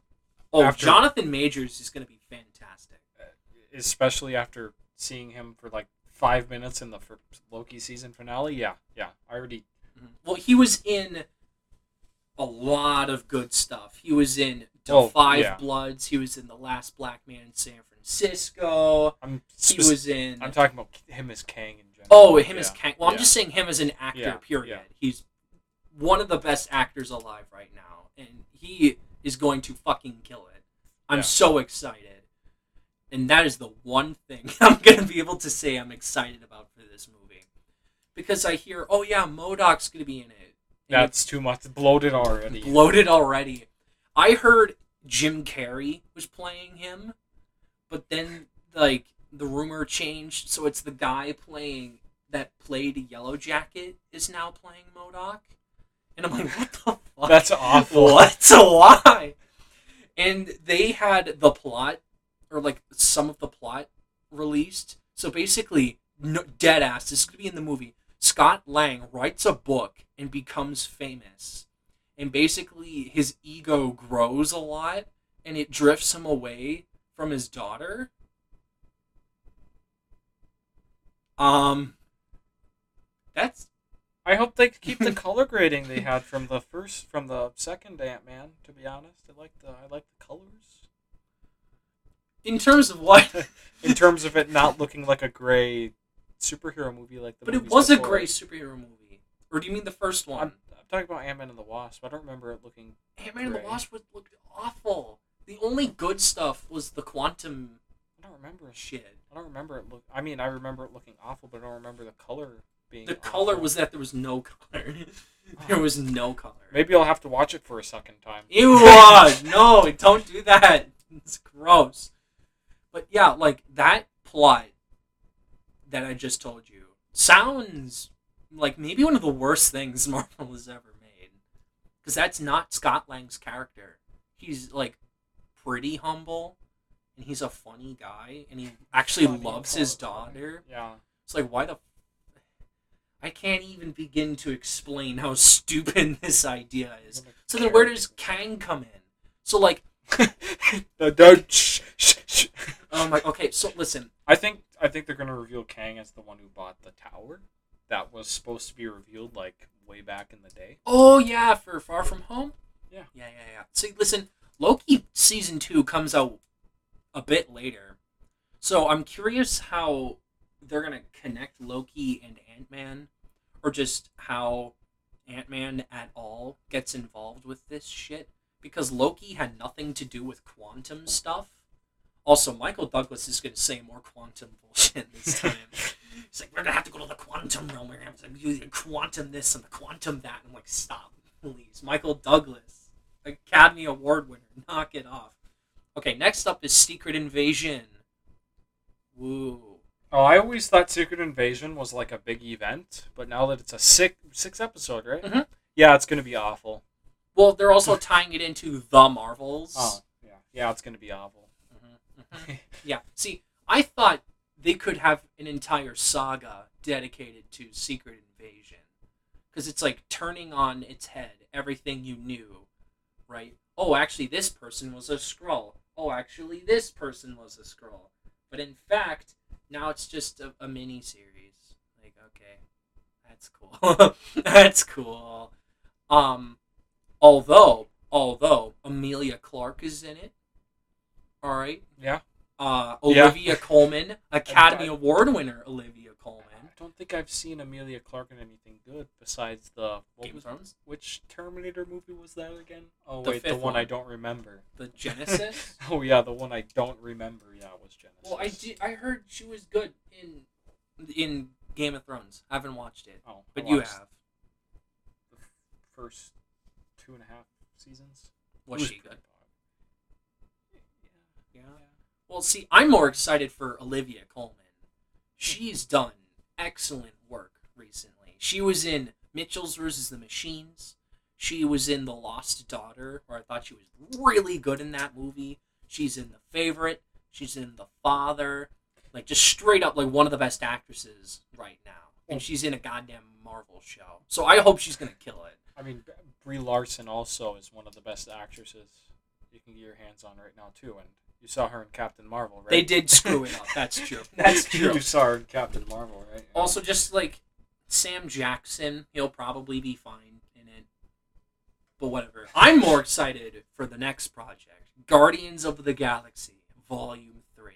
oh, After- Jonathan Majors is going to be fantastic. especially after seeing him for like five minutes in the Loki season finale. Yeah, yeah. I already. Mhm. Well, he was in a lot of good stuff. He was in The Oh, Five yeah. Bloods. He was in The Last Black Man in San Francisco. I'm. He was in. I'm talking about him as Kang in general. oh, him as Kang. Well, I'm just saying him as an actor. Yeah, Period. yeah. He's one of the best actors alive right now, and he is going to fucking kill it. I'm Yeah. so excited, and that is the one thing I'm gonna be able to say I'm excited about for this movie, because I hear, oh yeah, MODOK's gonna be in it. And That's too much. Bloated already. bloated already. I heard Jim Carrey was playing him, but then like the rumor changed, so it's the guy playing that played Yellow Jacket is now playing MODOK, and I'm like, what the fuck? That's awful. What? Why? And they had the plot, or like some of the plot released. So basically, no, dead ass. This is gonna be in the movie. Scott Lang writes a book and becomes famous, and basically his ego grows a lot, and it drifts him away from his daughter. Um, that's I hope they keep the color grading they had from the first, from the second Ant Man. To be honest, I like the I like the colors in terms of what. in terms of it not looking like a gray superhero movie like the. but it was a gray superhero movie. Or do you mean the first one? I'm, I'm talking about Ant Man and the Wasp. I don't remember it looking. Ant Man and the. Wasp looked awful. The only good stuff was the quantum I don't remember shit. I don't remember it look. I mean, I remember it looking awful, but I don't remember the color being. The color was that there was no color. there was no color. Maybe I'll have to watch it for a second time. Ew! uh, no, don't do that. It's gross. But yeah, like that plot that I just told you sounds like maybe one of the worst things Marvel has ever made. Because that's not Scott Lang's character. He's like pretty humble, and he's a funny guy, and he actually Funny, loves his it funny. daughter. Yeah. It's like why the. I can't even begin to explain how stupid this idea is. So then, where does Kang come in? So like, oh my. Um, okay, so listen. I think I think they're gonna reveal Kang as the one who bought the tower. That was supposed to be revealed like way back in the day. Oh yeah, for Far From Home. Yeah. Yeah, yeah, yeah. See, listen, Loki season two comes out a bit later, so I'm curious how they're gonna connect Loki and Ant Man, or just how Ant Man at all gets involved with this shit. Because Loki had nothing to do with quantum stuff. Also, Michael Douglas is gonna say more quantum bullshit this time. He's like, we're gonna have to go to the quantum realm. We're gonna have to do the quantum this and the quantum that. I'm like, stop, please. Michael Douglas, Academy Award winner, knock it off. Okay, next up is Secret Invasion. Woo. Oh, I always thought Secret Invasion was like a big event, but now that it's a six six episode, right? Mhm. Yeah, it's gonna be awful. Well, they're also tying it into the Marvels. Oh, yeah, yeah, it's gonna be awful. Mhm, mhm. yeah. See, I thought they could have an entire saga dedicated to Secret Invasion. Because it's like turning on its head everything you knew, right? Oh, actually, this person was a Skrull. Oh, actually, this person was a Skrull. But in fact, now it's just a, a mini series. Like, okay, that's cool. that's cool. Um, although, although Emilia Clarke is in it. All right Yeah, uh, Yeah. Olivia Colman, Academy Award winner Olivia Colman. I don't think I've seen Emilia Clarke in anything good besides the what Game was, of Thrones, which Terminator movie was that again? Oh The wait, the fifth one, I don't remember. the Genisys. Oh yeah, the one I don't remember. Yeah, was Genisys. well, I did, I heard she was good in in Game of Thrones. I haven't watched it, Oh, but you have. the first two and a half seasons. Was It she good? pretty Yeah. Well, see, I'm more excited for Olivia Colman. She's done excellent work recently. She was in Mitchell's versus the Machines. She was in The Lost Daughter, where I thought she was really good in that movie. She's in The Favorite. She's in The Father. Like, just straight up, like, one of the best actresses right now. And she's in a goddamn Marvel show. So I hope she's going to kill it. I mean, Brie Larson also is one of the best actresses you can get your hands on right now too, and you saw her in Captain Marvel, right? They did screw it up. That's true. That's true. you saw her in Captain Marvel, right? Also, just like Sam Jackson, he'll probably be fine in it. But whatever. I'm more excited for the next project Guardians of the Galaxy, Volume 3.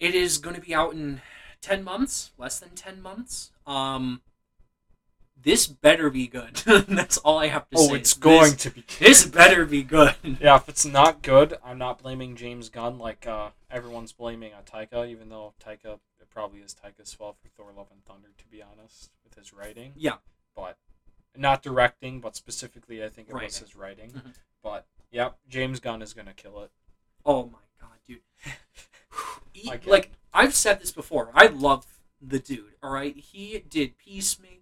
It is going to be out in 10 months, less than 10 months. Um, this better be good. That's all I have to say. oh, it's going This, to be. Good. this better be good. Yeah, if it's not good, I'm not blaming James Gunn like uh, everyone's blaming uh, Taika, even though Taika, it probably is Taika's fault for Thor Love and Thunder, to be honest, with his writing. Yeah. But, not directing, but specifically, I think it was his writing. Mhm. But, yep, James Gunn is going to kill it. Oh my god, dude. He- like I've said this before. I love the dude. All right, he did Peacemaker,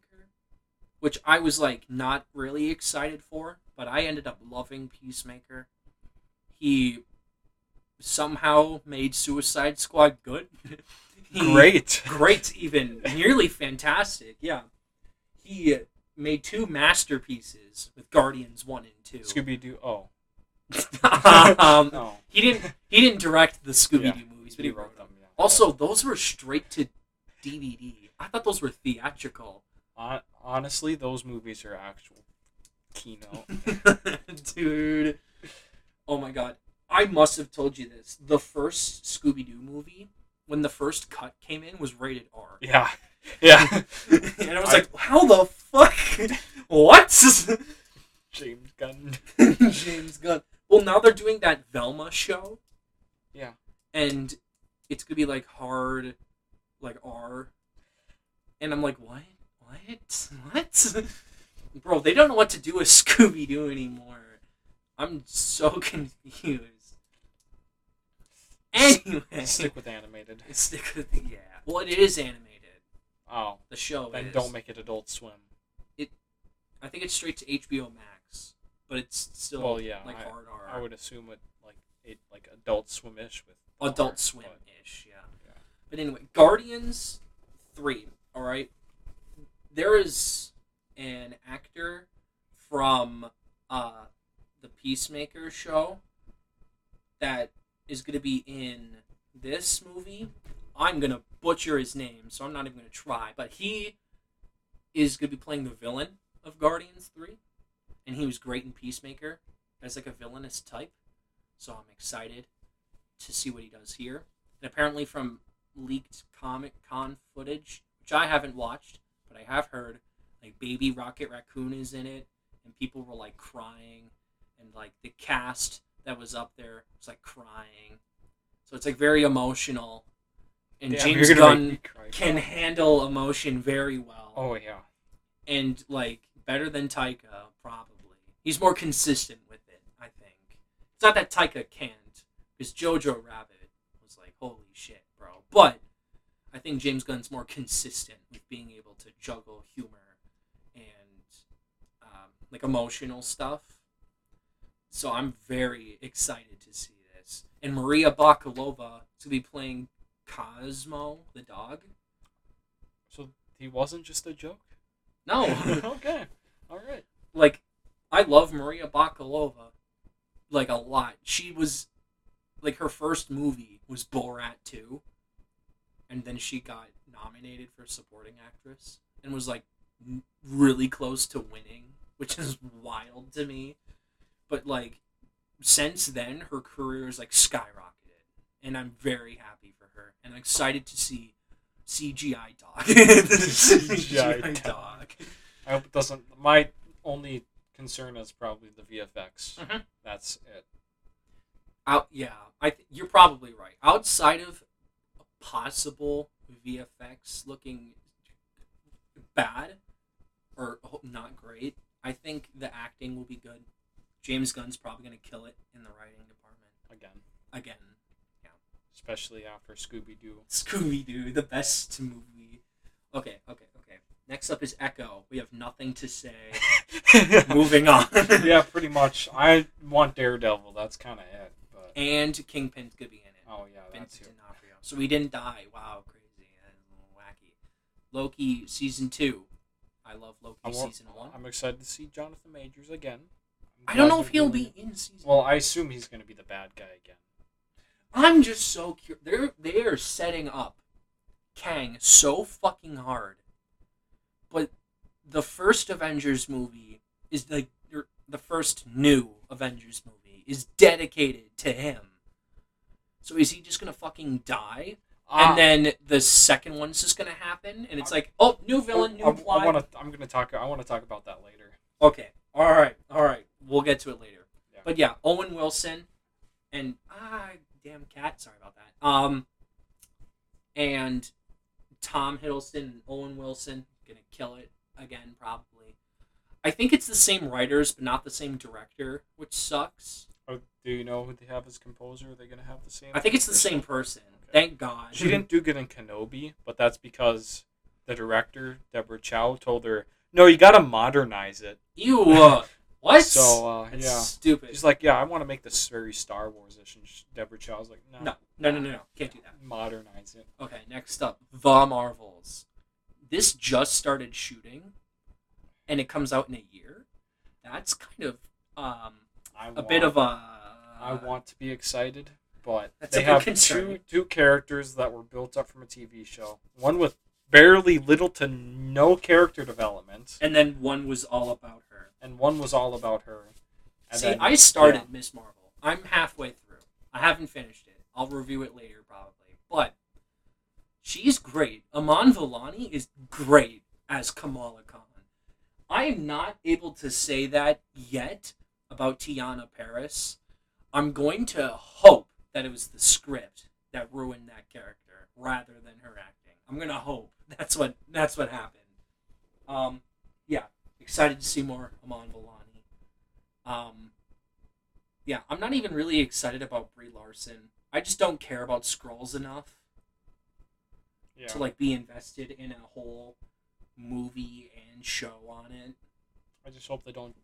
which I was like not really excited for, but I ended up loving Peacemaker. He somehow made Suicide Squad good. He- Great. great, even nearly fantastic. Yeah, he made two masterpieces with Guardians One and Two. Scooby Doo. Oh. um, no, he didn't. He didn't direct the Scooby Doo movies, but he he wrote them. Yeah. Also, those were straight to DVD. I thought those were theatrical. Hon- honestly, those movies are actual keynote. Dude. Oh my god. I must have told you this. The first Scooby Doo movie, when the first cut came in, was rated R. yeah, yeah. and I was I- like, how the fuck? what? James Gunn. James Gunn. Well, now they're doing that Velma show. Yeah. And it's going to be like hard, like R. And I'm like, what? What? What? Bro, they don't know what to do with Scooby Doo anymore. I'm so confused. Anyway, Stick with animated. stick with the, yeah. Well, it is animated. Oh, The show then is. don't make it Adult Swim. It, I think it's straight to HBO Max, but it's still Well, yeah, like hard R. I would assume it like it like Adult Swim-ish with Adult Swim-ish, yeah. Yeah. But anyway, Guardians three. All right, there is an actor from uh, the Peacemaker show that is going to be in this movie. I'm gonna butcher his name, so I'm not even gonna try. But he is gonna be playing the villain of Guardians three, and he was great in Peacemaker as like a villainous type. So I'm excited to see what he does here. And apparently, from leaked Comic Con footage, which I haven't watched, but I have heard, like Baby Rocket Raccoon is in it, and people were like crying, and like the cast that was up there was like crying. So it's like very emotional, and Damn, James you're gonna make Gunn can handle emotion very well Oh yeah. and like better than Taika probably. He's more consistent with it, I think. It's not that Taika can't, because Jojo Rabbit was like, holy shit, bro. But I think James Gunn's more consistent with being able to juggle humor and um, like emotional stuff. So I'm very excited to see this. And Maria Bakalova to be playing Cosmo the dog. So he wasn't just a joke. No, okay. All right. like I love Maria Bakalova like a lot. She was like her first movie was Borat 2 and then she got nominated for supporting actress and was like really close to winning, which is wild to me. But like since then her career is like skyrocketed and I'm very happy for her and I'm excited to see CGI dog. CGI dog. I hope it doesn't. My only concern is probably the VFX. Mhm. That's it. Out, yeah, I th- you're probably right. Outside of possible VFX looking bad or not great, I think the acting will be good. James Gunn's probably gonna kill it in the writing department Again, again. Yeah. especially after Scooby Doo. Scooby Doo, the best movie. Okay, okay, okay. Next up is Echo. We have nothing to say. Moving on. yeah, pretty much. I want Daredevil. That's kind of it. But And Kingpin's gonna be in it. oh yeah, that's Vincent it. So he didn't die. Wow, crazy. That's a little wacky. Loki season two. I love Loki I want- season one. I'm excited to see Jonathan Majors again. I'm I don't know if he'll be in season. Well, I assume he's going to be the bad guy again. I'm just so curious. They're they are setting up Kang so fucking hard, but the first Avengers movie is like er, the first new Avengers movie is dedicated to him. So is he just gonna fucking die? Ah, and then the second one's just gonna happen, and it's like, oh, new villain, new I, plot. I want to. I'm going to talk. I want to talk about that later. Okay, all right, all right. We'll get to it later. Yeah. But yeah, Owen Wilson and ah, damn cat. Sorry about that. Um, and Tom Hiddleston and Owen Wilson gonna kill it again, probably. I think it's the same writers, but not the same director, which sucks. Oh, do you know who they have as composer? Are they going to have the same? I think it's the same person. Thank God. She didn't do good in Kenobi, but that's because the director Deborah Chow told her, "No, you got to modernize it." Ew. uh, What? So uh, That's yeah, stupid. she's like, "Yeah, I want to make this very Star Wars-ish." And Deborah Chow's like, "No, no, no, no, no, no. Can't do that. modernize it." Okay, next up, The Marvels. This just started shooting, and it comes out in a year. That's kind of um, I a want, bit of a. I uh, want to be excited, but they have two two characters that were built up from a TV show. One with barely little to no character development, And then one was all about her. and one was all about her. And See, then- I started yeah. Miss Marvel. I'm halfway through. I haven't finished it. I'll review it later, probably. But she's great. Iman Vellani is great as Kamala Khan. I am not able to say that yet about Teyonah Parris. I'm going to hope that it was the script that ruined that character rather than her acting. I'm gonna hope that's what that's what happened. Um, yeah, excited to see more Iman Vellani. Um, yeah, I'm not even really excited about Brie Larson. I just don't care about Skrulls enough yeah. to like be invested in a whole movie and show on it. I just hope they don't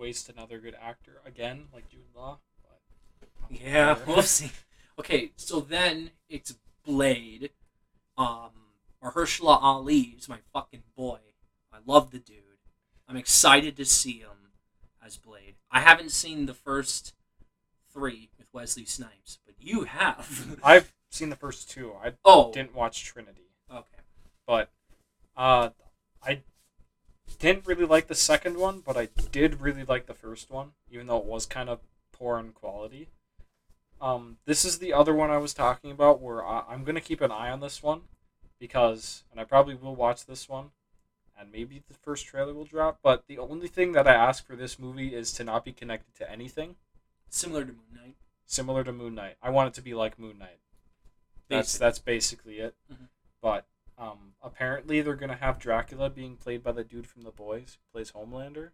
waste another good actor again, like Jude Law. But Yeah, we'll see. Okay, so then it's Blade. Um, Mahershala Ali is my fucking boy. I love the dude. I'm excited to see him as Blade. I haven't seen the first three with Wesley Snipes, but you have. I've seen the first two. I oh, didn't watch Trinity, okay. but uh, I didn't really like the second one, but I did really like the first one, even though it was kind of poor in quality. Um, this is the other one I was talking about, where I, I'm gonna keep an eye on this one because, and I probably will watch this one, and maybe the first trailer will drop. But the only thing that I ask for this movie is to not be connected to anything Similar to Moon Knight. similar to Moon Knight. I want it to be like Moon Knight. That's Basically. that's basically it. Mhm. But um, apparently they're gonna have Dracula being played by the dude from The Boys, who plays Homelander.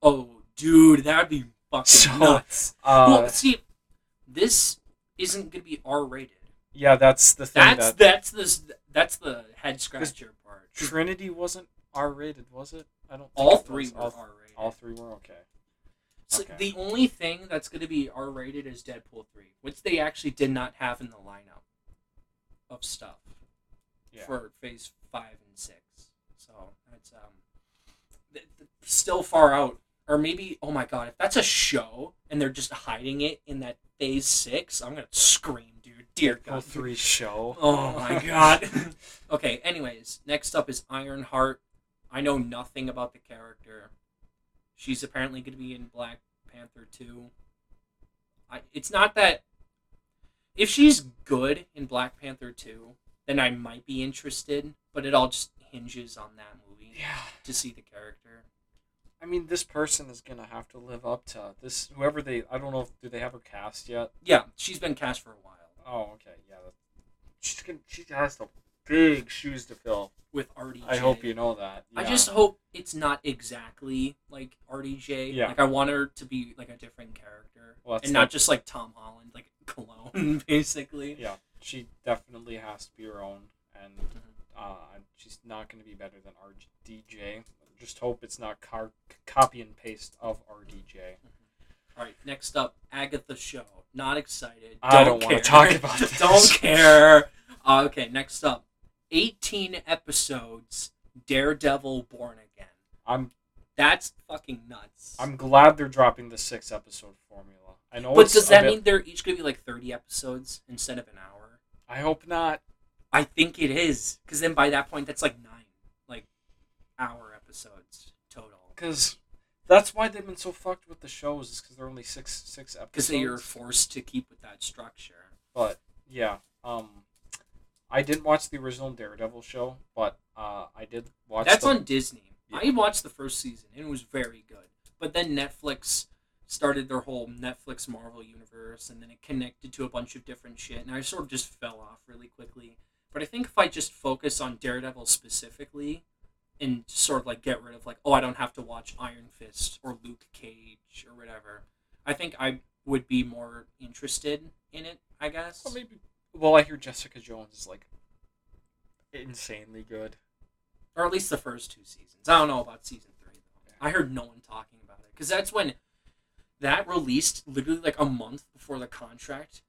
Oh, dude, that'd be fucking So, nuts. Uh, well, see, this isn't gonna be R rated. yeah, that's the thing. That's that that's the that's the head scratcher part. Trinity wasn't R rated, was it? I don't. All three were R rated. all three were okay. So okay. the only thing that's going to be R rated is Deadpool three, which they actually did not have in the lineup of stuff Yeah. for Phase five and six. So it's um, th- th- still far out. Or maybe, oh my god, if that's a show and they're just hiding it in that Phase six, I'm gonna scream, dude. Dear God. three show. Oh my god. okay, anyways, next up is Ironheart. I know nothing about the character. She's apparently going to be in Black Panther 2. I, it's not that. If she's good in Black Panther 2, then I might be interested, but it all just hinges on that movie yeah. to see the character. I mean, this person is gonna have to live up to this. Whoever they, I don't know. if Do they have her cast yet? Yeah, she's been cast for a while Oh, okay. Yeah. That, she's gonna, she has the big shoes to fill. with RDJ. I hope you know that. I just hope it's not exactly like RDJ. Yeah. Like I want her to be like a different character, Well, and not- not just like Tom Holland, like cologne, basically. Yeah, she definitely has to be her own, and Mm-hmm. uh, she's not going to be better than RDJ. Just hope it's not car- copy and paste of RDJ. All right, next up, Agatha Show. Not excited. I don't wanna talk about this. don't care. Uh, okay, next up, eighteen episodes. Daredevil Born Again. I'm That's fucking nuts. I'm glad they're dropping the six episode formula. I know, but does that bit- mean they're each gonna be like thirty episodes instead of an hour? I hope not. I think it is, because then by that point, that's like nine, like hour episodes total. Because that's why they've been so fucked with the shows. Is because they're only six six episodes. Because they are forced to keep with that structure. But yeah, um, I didn't watch the original Daredevil show, but uh, I did watch. That's the- on Disney. Yeah. I watched the first season and it was very good. But then Netflix started their whole Netflix Marvel universe and then it connected to a bunch of different shit and I sort of just fell off really quickly. But I think if I just focus on Daredevil specifically and sort of like get rid of like, oh, I don't have to watch Iron Fist or Luke Cage or whatever, I think I would be more interested in it, I guess. Well, maybe. Well, I hear Jessica Jones is like insanely good. or at least the first two seasons. I don't know about season three though. I heard no one talking about it because that's when that released literally like a month before the contract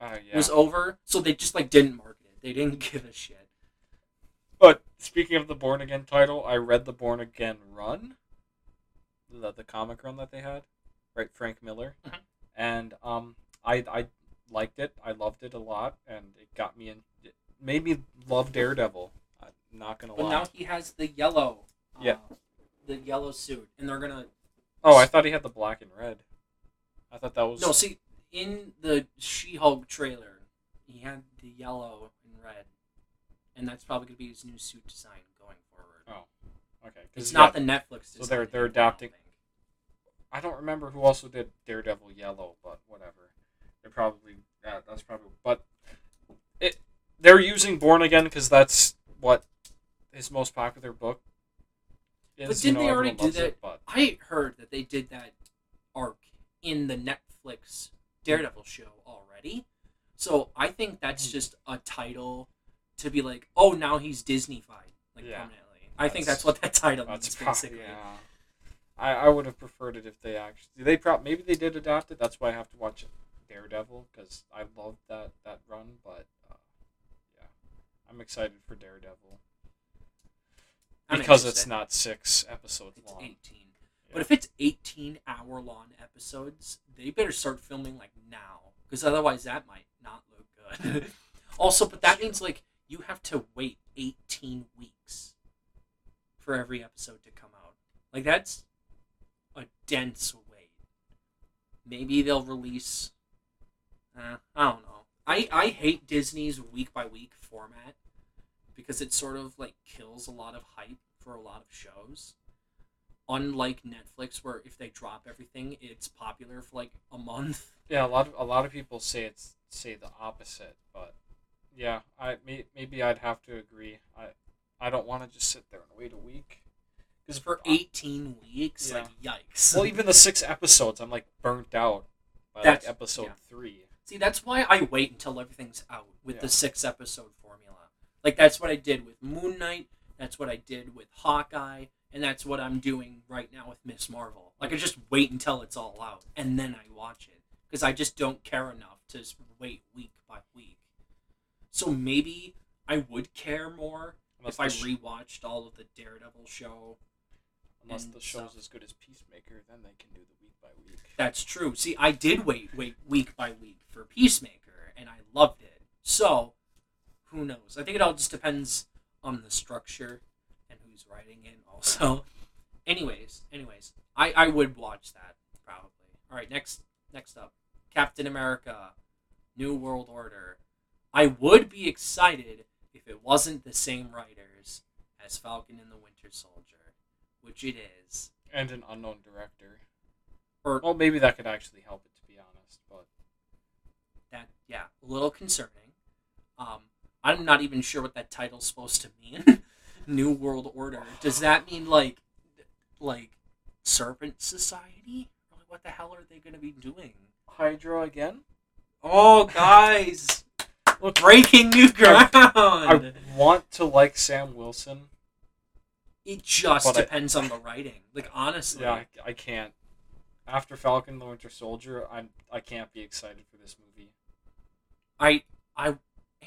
Uh, yeah. was over, so they just like didn't market it. They didn't give a shit. But speaking of the Born Again title, I read the Born Again run, the the comic run that they had. right? Frank Miller, Mhm. and um, I I liked it. I loved it a lot, and it got me in. It made me love Daredevil. I'm not gonna But lie. now he has the yellow. Uh, Yeah. The yellow suit, and they're gonna oh, I thought he had the black and red. I thought that was no see in the She-Hulk trailer, he had the yellow and red, and that's probably gonna be his new suit design going forward. Oh. Okay. It's not the Netflix. so they're- they're anymore, I don't adapting- I don't remember who also did Daredevil Yellow, but whatever. They're probably yeah, that's probably but it they're using Born Again because that's what his most popular book. But didn't know, they already do it, that? but I heard that they did that arc in the Netflix Daredevil show already. So I think that's Mhm. just a title to be like, oh, now he's Disneyfied, like Yeah. permanently. I think That's- what that title means, probably basically. yeah. I, I would have preferred it if they actually they prob maybe they did adapt it. That's why I have to watch Daredevil because I loved that that run. But uh, yeah, I'm excited for Daredevil I'm because it's not six episodes It's long. 18. Yeah. But if it's 18 hour long episodes, they better start filming like now. Because otherwise, that might not look good. also, but that means like you have to wait 18 weeks for every episode to come out. Like, that's a dense wait. Maybe they'll release. Uh, I don't know. I, I hate Disney's week by week format because it sort of like kills a lot of hype for a lot of shows unlike Netflix, where if they drop everything, it's popular for like a month. Yeah, a lot of a lot of people say it's say the opposite, but yeah, I may, maybe I'd have to agree. I I don't want to just sit there and wait a week Because for 18 weeks, Yeah. like yikes. well, even the six episodes, I'm like burnt out by That's- like episode yeah. three. See, that's why I wait until everything's out with Yeah. the six episode formula. Like that's what I did with Moon Knight. That's what I did with Hawkeye, and that's what I'm doing right now with Miss Marvel. Like I just wait until it's all out, and then I watch it because I just don't care enough to wait week by week. So maybe I would care more Unless if I the sh- rewatched all of the Daredevil show. unless the show's stuff. as good as Peacemaker, then they can do the week by week. That's true. See, I did wait, wait week by week for Peacemaker, and I loved it. So, who knows? I think it all just depends on the structure and who's writing it. Also, anyways, anyways, I I would watch that probably. All right, next next up, Captain America, New World Order. I would be excited if it wasn't the same writers as Falcon and the Winter Soldier, which it is. And an unknown director. Or Well, maybe that could actually help it, to be honest. But that yeah a little concerning um i'm not even sure what that title's supposed to mean new world order does that mean like like serpent society what the hell are they going to be doing Hydra again? oh guys Look, breaking new ground I want to like Sam Wilson. it just but I- depends on the writing like honestly Yeah, I, I can't. After Falcon the Winter Soldier, I'm I can't be excited for this movie. i i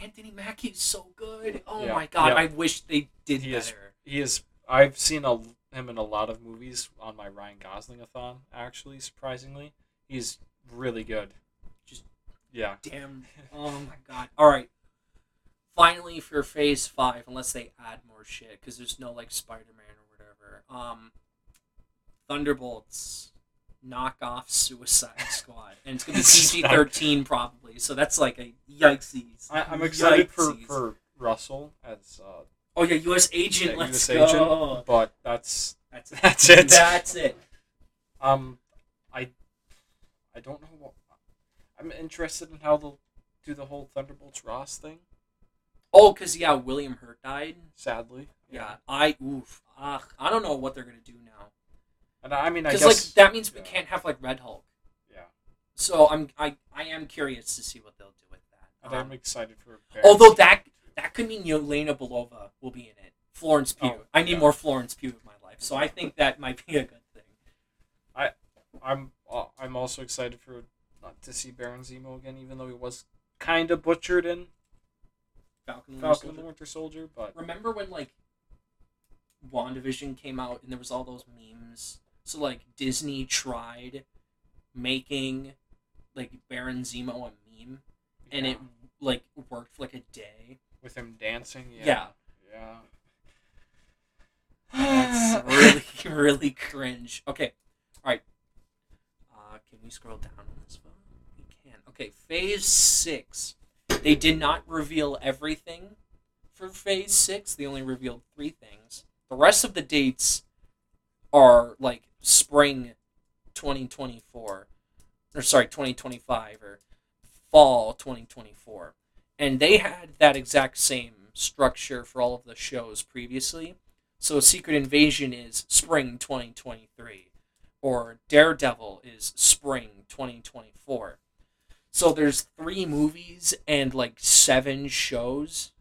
anthony mackie's so good oh Yeah, my god yeah. i wish they did He is- better He is. I've seen a, him in a lot of movies on my Ryan Gosling a thon. Actually, surprisingly, he's really good. Just Yeah. damn oh my god all right finally for phase five unless they add more shit because there's no like spider-man or whatever um thunderbolts knock off suicide squad. And it's gonna be not- pg-13 probably. So that's like a yikesies. I, I'm excited for, Yikesies. for Russell as uh, oh yeah us agent yeah, let's US go. agent, but that's that's it. that's it. that's it. Um, I I don't know what I'm interested in how they'll do the whole Thunderbolts Ross thing. oh because yeah william hurt died. Sadly, yeah i oof ugh, i don't know what they're gonna do now and I mean I because guess like that means we yeah. can't have like red hulk yeah, So I'm I, I am curious to see what they'll do with that. I'm Um, excited for. although that that could mean Yelena Belova will be in it. Florence Pugh. Oh, I need yeah. more Florence Pugh in my life, so I think that might be a good thing. I I'm uh, I'm also excited for uh, to see Baron Zemo again, even though he was kind of butchered in Falcon. Falcon Winter the Winter Soldier, but Remember when like WandaVision came out and there was all those memes? So like Disney tried making like Baron Zemo a meme, and it like worked for like a day. with him dancing. Yeah. Yeah. That's really really cringe. Okay, all right. Uh, can we scroll down on this phone? We can. Okay, Phase Six. They did not reveal everything for Phase Six. They only revealed three things. The rest of the dates are like spring 2024 or sorry 2025 or fall 2024 and they had that exact same structure for all of the shows previously. So secret invasion is spring 2023 or daredevil is spring 2024 so there's three movies and like seven shows.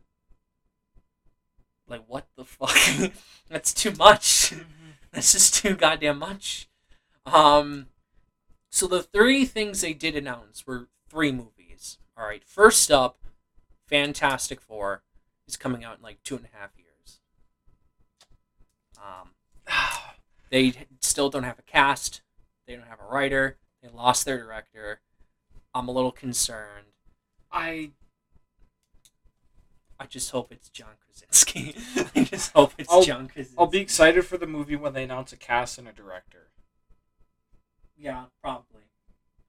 Like what the fuck? That's too much mm-hmm. That's just too goddamn much um so the three things they did announce were three movies. All right. First up, Fantastic Four is coming out in like two and a half years. Um, they still don't have a cast. They don't have a writer. They lost their director. I'm a little concerned. I I just hope it's John Krasinski. I just hope it's I'll- John Krasinski. I'll be excited for the movie when they announce a cast and a director. yeah, probably.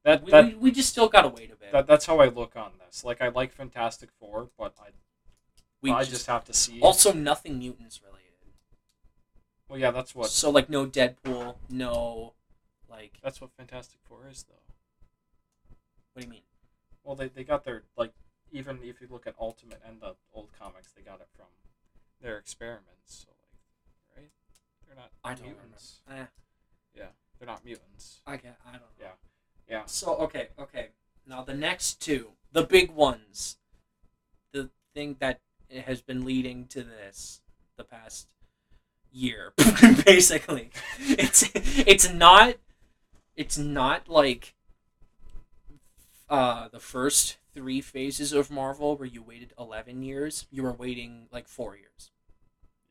That We, that, we, we just still gotta wait a bit. that that's how I look on this. Like I like Fantastic Four, but I we I just, just, have to see. also nothing mutants related. well, yeah, that's what So like no Deadpool, no like that's what Fantastic Four is, though. what do you mean? Well, they they got their like even if you look at Ultimate and the old comics, they got it from their experiments. So like, right? They're not I don't mutants. Eh, They're not mutants. I get I don't know. Yeah. Yeah. So okay, okay. Now the next two, the big ones, the thing that has been leading to this the past year, basically. It's it's not it's not like uh the first three phases of Marvel where you waited eleven years. You were waiting like four years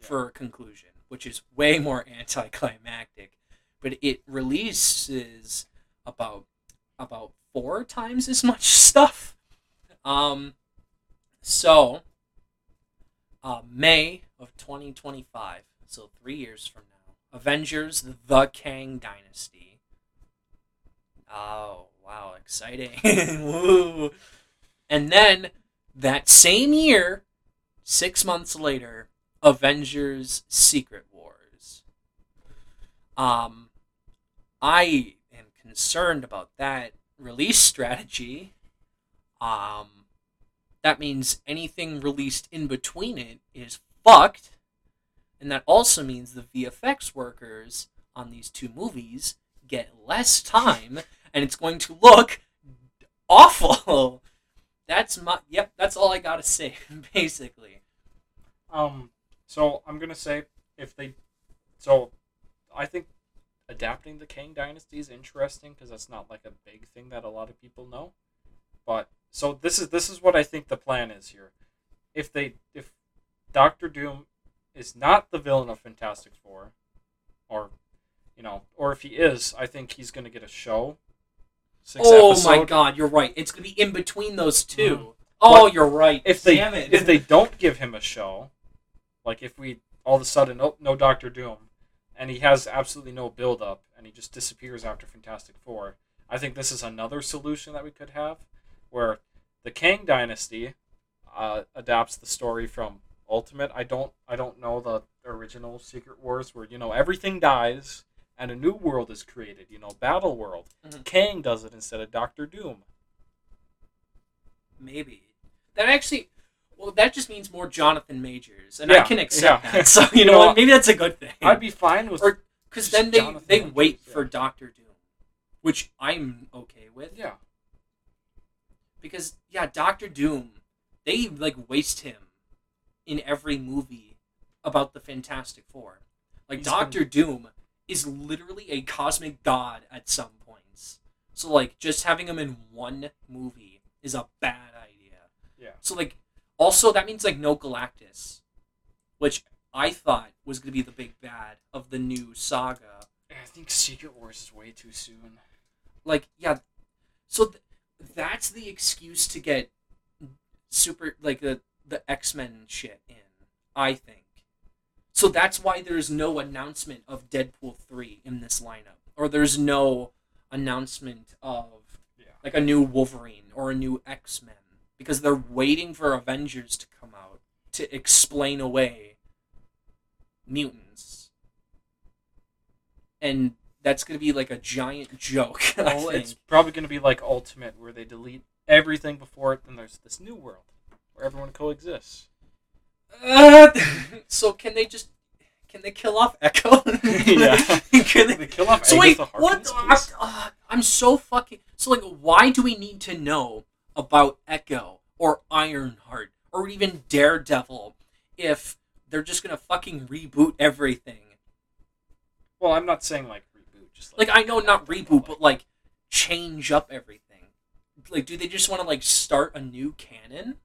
Yeah. for a conclusion, which is way more anticlimactic. But it releases about about four times as much stuff. Um, so uh, May of 2025, so three years from now, Avengers: The Kang Dynasty. Oh wow, exciting! Woo! And then that same year, six months later, Avengers: Secret Wars. Um, I am concerned about that release strategy. Um, that means anything released in between it is fucked, and that also means the VFX workers on these two movies get less time, and it's going to look awful. That's my yep. That's all I gotta say, basically. Um, so I'm gonna say if they, so I think adapting the Kang Dynasty is interesting because that's not like a big thing that a lot of people know. But so this is this is what I think the plan is here. If they if Doctor Doom is not the villain of Fantastic Four, or you know, or if he is, I think he's gonna get a show. Six oh my god, you're right. It's gonna be in between those 2 Mhm. Oh, But you're right. if they Damn it. if they don't give him a show, like if we all of a sudden oh no Doctor Doom, and he has absolutely no build up and he just disappears after Fantastic Four, I think this is another solution that we could have, where the Kang Dynasty uh, adapts the story from Ultimate. I don't I don't know the original Secret Wars where you know everything dies and a new world is created. You know, Battle World. Mhm. Kang does it instead of Doctor Doom. Maybe that actually. Well, that just means more Jonathan Majors, and I can accept yeah. that. So you, You know, know? Maybe that's a good thing. I'd be fine with Or- because then they Jonathan they Majors, wait yeah. for Doctor Doom, which I'm okay with. yeah. Because yeah, Doctor Doom, they like waste him in every movie about the Fantastic Four. Like Doctor Doom is literally a cosmic god at some points. So like just having him in one movie is a bad idea. Yeah. So like also that means like no Galactus, which I thought was gonna be the big bad of the new saga. I think Secret Wars is way too soon. like yeah so th- that's the excuse to get super like the the x-men shit in i think so that's why there's no announcement of deadpool 3 in this lineup or there's no announcement of Yeah. like a new wolverine or a new x-men because they're waiting for avengers to come out to explain away mutants and that's gonna be like a giant joke Well, it's probably going to be like Ultimate, where they delete everything before it, then there's this new world where everyone coexists. Uh, so can they just can they kill off Echo? Yeah. can they, They kill off so wait, Agatha what? Harkness, uh, I'm so fucking. So like, why do we need to know about Echo or Ironheart or even Daredevil if they're just gonna fucking reboot everything? Well, I'm not saying like reboot, just Like I know not reboot, but like change up everything. Like, do they just want to like start a new canon?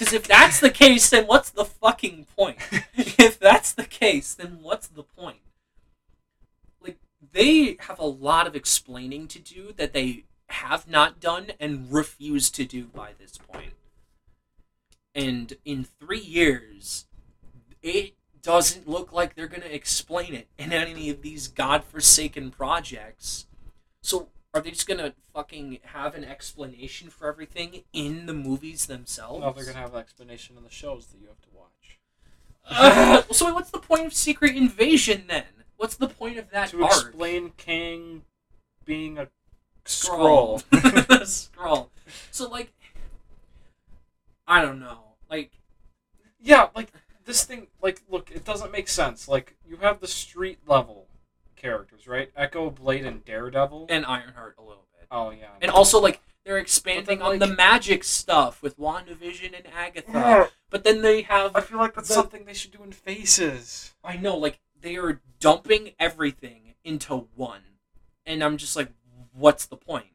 Because if that's the case, then what's the fucking point? if that's the case, then what's the point? Like, they have a lot of explaining to do that they have not done and refuse to do by this point. And in three years, it doesn't look like they're going to explain it in any of these godforsaken projects. So, are they just going to fucking have an explanation for everything in the movies themselves? no, they're gonna have an explanation in the shows that you have to watch Uh, so, wait, what's the point of Secret Invasion then? What's the point of that to arc? explain Kang being a Skrull. Skrull. Skrull. So, like, I don't know. Like, yeah, like this thing. Like, look, it doesn't make sense. Like, you have the street level characters, right? Echo, Blade, and Daredevil. and Ironheart a little bit. oh yeah, And also, like, they're expanding then, on the magic stuff with WandaVision and Agatha. Yeah, But then they have I feel like that's The- something they should do in Faces. I know, like they are dumping everything into one, and I'm just like, what's the point?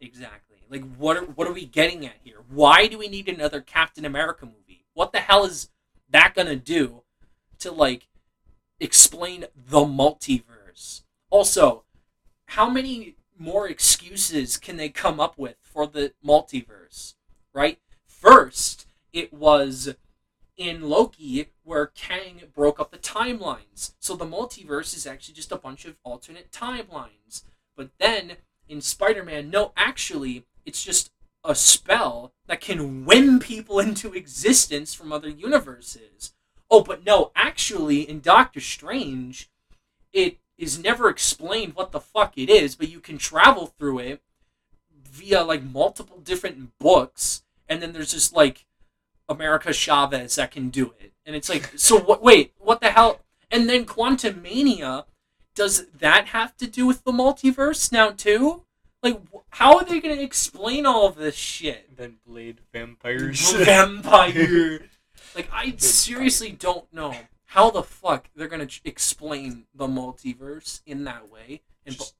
Exactly. Like, what are what are we getting at here? Why do we need another Captain America movie? What the hell is that gonna do to like explain the multiverse? Also, how many more excuses can they come up with for the multiverse? Right? First, it was in Loki where Kang broke up the timelines. So the multiverse is actually just a bunch of alternate timelines. But then in Spider Man, no, actually, it's just a spell that can win people into existence from other universes. Oh, but no, actually, in Doctor Strange, it is never explained what the fuck it is, but you can travel through it via like multiple different books, and then there's just like America Chavez that can do it. And it's like, so what? Wait, what the hell? And then Quantumania, does that have to do with the multiverse now too? Like, how are they going to explain all of this shit? And then Blade vampires. Vampire. like, I seriously don't know how the fuck they're going to explain the multiverse in that way. And Just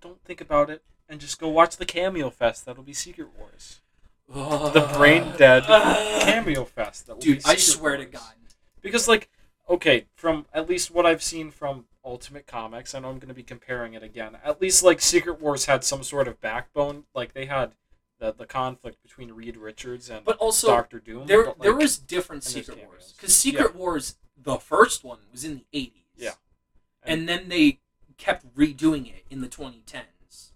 don't think about it and just go watch the Cameo Fest. That'll be Secret Wars. The brain dead Cameo Fest. That will Dude, be I swear to God. Because like, okay, from at least what I've seen from Ultimate Comics, I know I'm going to be comparing it again. At least like Secret Wars had some sort of backbone. Like they had the the conflict between Reed Richards and But also, Doctor Doom. there but, there was different Secret. Wars because Secret Wars, the first one, was in the eighties. Yeah. and then they kept redoing it in the 2010s,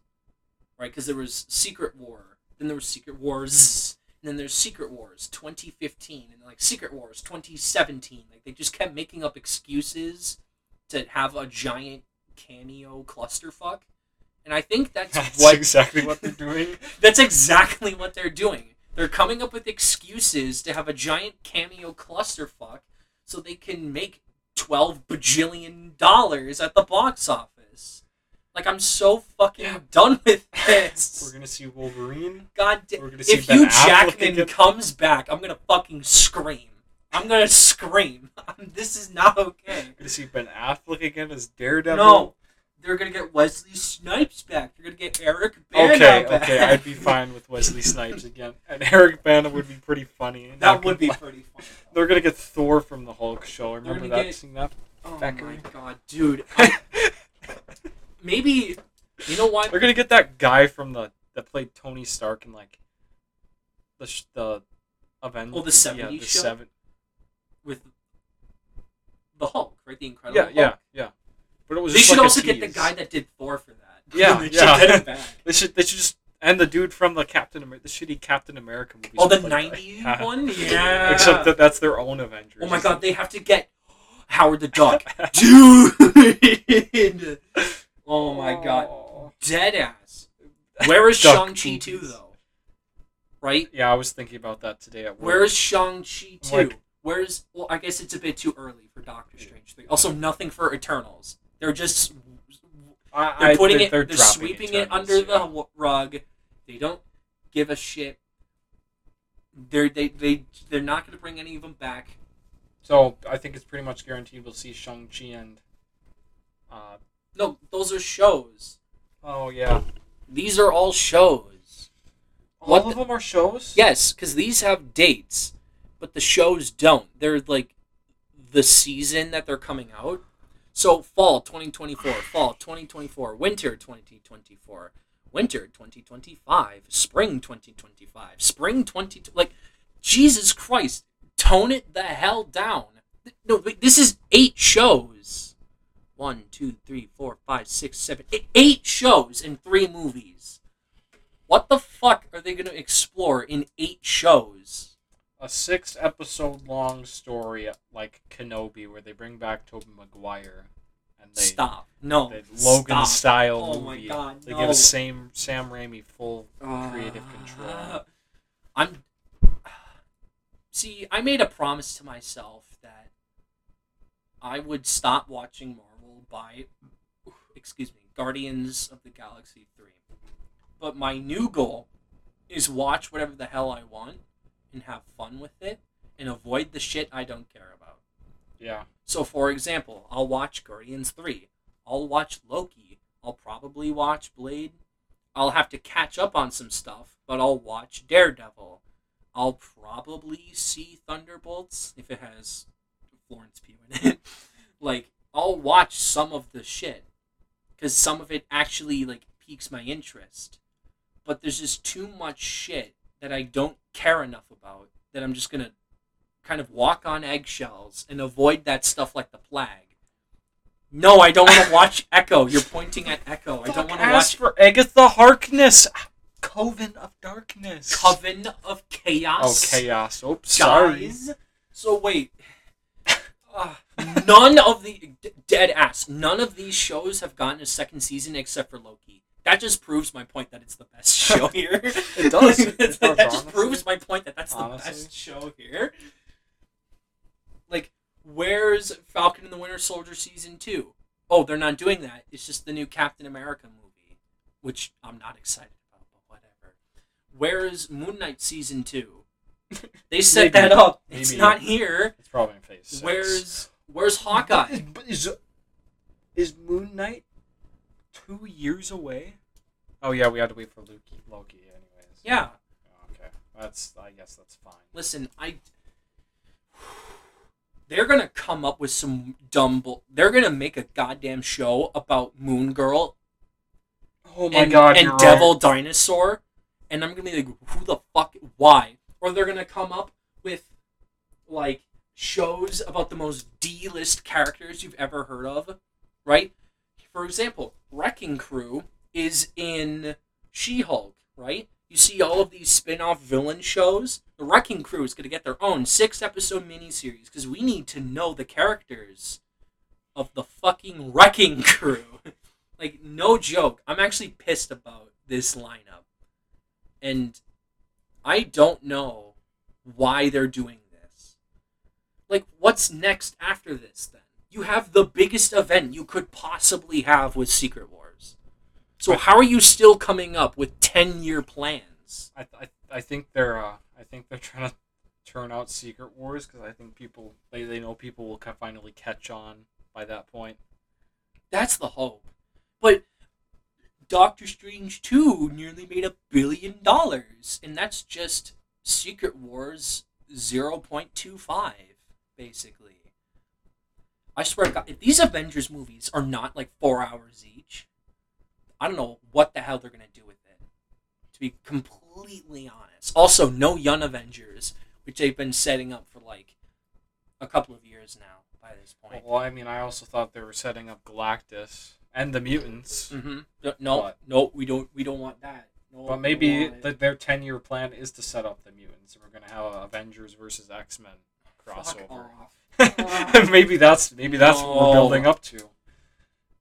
right? Because there was Secret War, then there was Secret Wars, and then there's Secret Wars 2015, and like Secret Wars 2017. Like they just kept making up excuses to have a giant cameo clusterfuck, and I think that's, that's what exactly what they're doing. that's exactly what they're doing. They're coming up with excuses to have a giant cameo clusterfuck so they can make 12 bajillion dollars at the box office. Like, I'm so fucking Yeah. done with this. We're gonna see Wolverine. God damn. We're gonna see If Ben Hugh Jackman again. comes back, I'm gonna fucking scream. I'm gonna scream. this is not okay. We're gonna see Ben Affleck again as Daredevil. No. They're gonna get Wesley Snipes back. They're gonna get Eric Bana Okay, back. okay, I'd be fine with Wesley Snipes again, and Eric Bana would be pretty funny. That Not would be pretty funny. They're gonna get Thor from the Hulk show. They're Remember that? get- Seeing that? Oh Thackeray. my god, dude. I- maybe You know why? They're gonna get that guy from the that played Tony Stark in like the the Avengers. Oh, the yeah, the show? seven. With the Hulk, right? The Incredible Yeah, Hulk. yeah, yeah. But it was They should like also get the guy that did Thor for that. Yeah, they should yeah. back. They should they should just and the dude from the Captain Amer- the shitty Captain America movie. Oh, the like that. One. Yeah. Except that that's their own Avengers. Oh my god, they have to get Howard the Duck, dude. Oh my god, dead ass. Where is Shang Chi two though? Right? Yeah, I was thinking about that today at work. Where is Shang Chi two? Like- Where's well, I guess it's a bit too early for Doctor Strange three. Also, nothing for Eternals. They're just I, they're I putting think it, they're, dropping sweeping it under yeah. the rug. They don't give a shit. They're they they they're not going to bring any of them back. So I think it's pretty much guaranteed we'll see Shang Chi and. Uh, No, those are shows. oh yeah. These are all shows. All What of the- them are shows. Yes, because these have dates, but the shows don't. They're like the season that they're coming out. So fall 2024, fall 2024, winter 2024, winter 2025, spring 2025, spring 20 like Jesus Christ, tone it the hell down. No, this is eight shows. One, two, three, four, five, six, seven, eight, eight shows and three movies. What the fuck are they going to explore in eight shows? A six episode long story like Kenobi, where they bring back Tobey Maguire, and they Stop. No. they Logan stop. style Oh my movie. God, They no. give a same Sam Raimi full creative Uh, control. I'm. See, I made a promise to myself that I would stop watching Marvel by, excuse me, Guardians of the Galaxy 3. But my new goal is watch whatever the hell I want and have fun with it and avoid the shit I don't care about. Yeah. So, for example, I'll watch Guardians 3. I'll watch Loki. I'll probably watch Blade. I'll have to catch up on some stuff, but I'll watch Daredevil. I'll probably see Thunderbolts if it has Florence Pugh in it. like, I'll watch some of the shit because some of it actually like piques my interest. But there's just too much shit that I don't care enough about that I'm just gonna kind of walk on eggshells and avoid that stuff like the plague. No, I don't want to watch Echo. You're pointing at Echo. I don't want to ask watch for Agatha Harkness. Coven of Darkness. Coven of Chaos. Oh, chaos. Oops, sorry. So wait. Uh, none of the d- dead ass. None of these shows have gotten a second season except for Loki. That just proves my point that it's the best show here. It does. It does, that just proves my point that that's the best show here. Like, where's Falcon and the Winter Soldier season two? Oh, they're not doing that. It's just the new Captain America movie, which I'm not excited about, but whatever. Where's Moon Knight season two? They set Maybe. that up. It's not here. It's probably in phase six. Where's Where's Hawkeye? Is, is, is Moon Knight two years away? Oh yeah, we had to wait for Loki. Loki, anyways. Yeah. Oh, okay, that's. I guess that's fine. Listen, I. They're gonna come up with some dumb. Bull- They're gonna make a goddamn show about Moon Girl Oh my and, god, and Devil right. Dinosaur, and I'm gonna be like, who the fuck? Why? Or they're gonna come up with like shows about the most D-list characters you've ever heard of, right? For example, Wrecking Crew is in She-Hulk, right? You see all of these spin-off villain shows. The Wrecking Crew is gonna get their own six-episode miniseries because we need to know the characters of the fucking Wrecking Crew. like no joke i'm actually pissed about this lineup and i don't know why they're doing this like what's next after this then you have the biggest event you could possibly have with secret wars so how are you still coming up with 10 year plans I, I, I think they're. Uh, I think they're trying to turn out Secret Wars because I think people they, they know people will finally catch on by that point. that's the hope but doctor strange 2 nearly made a billion dollars and that's just secret wars 0.25 basically i swear to god if these avengers movies are not like four hours each I don't know what the hell they're gonna do with it. To be completely honest. Also, no Young Avengers, which they've been setting up for like a couple of years now by this point. Well, I mean, I also thought they were setting up Galactus and the mutants, Mm-hmm. No, But- no, we don't. We don't want that. No, but maybe the, their ten-year plan is to set up the mutants. We're gonna have Avengers versus X Men crossover. off. maybe that's maybe that's what we're building up to.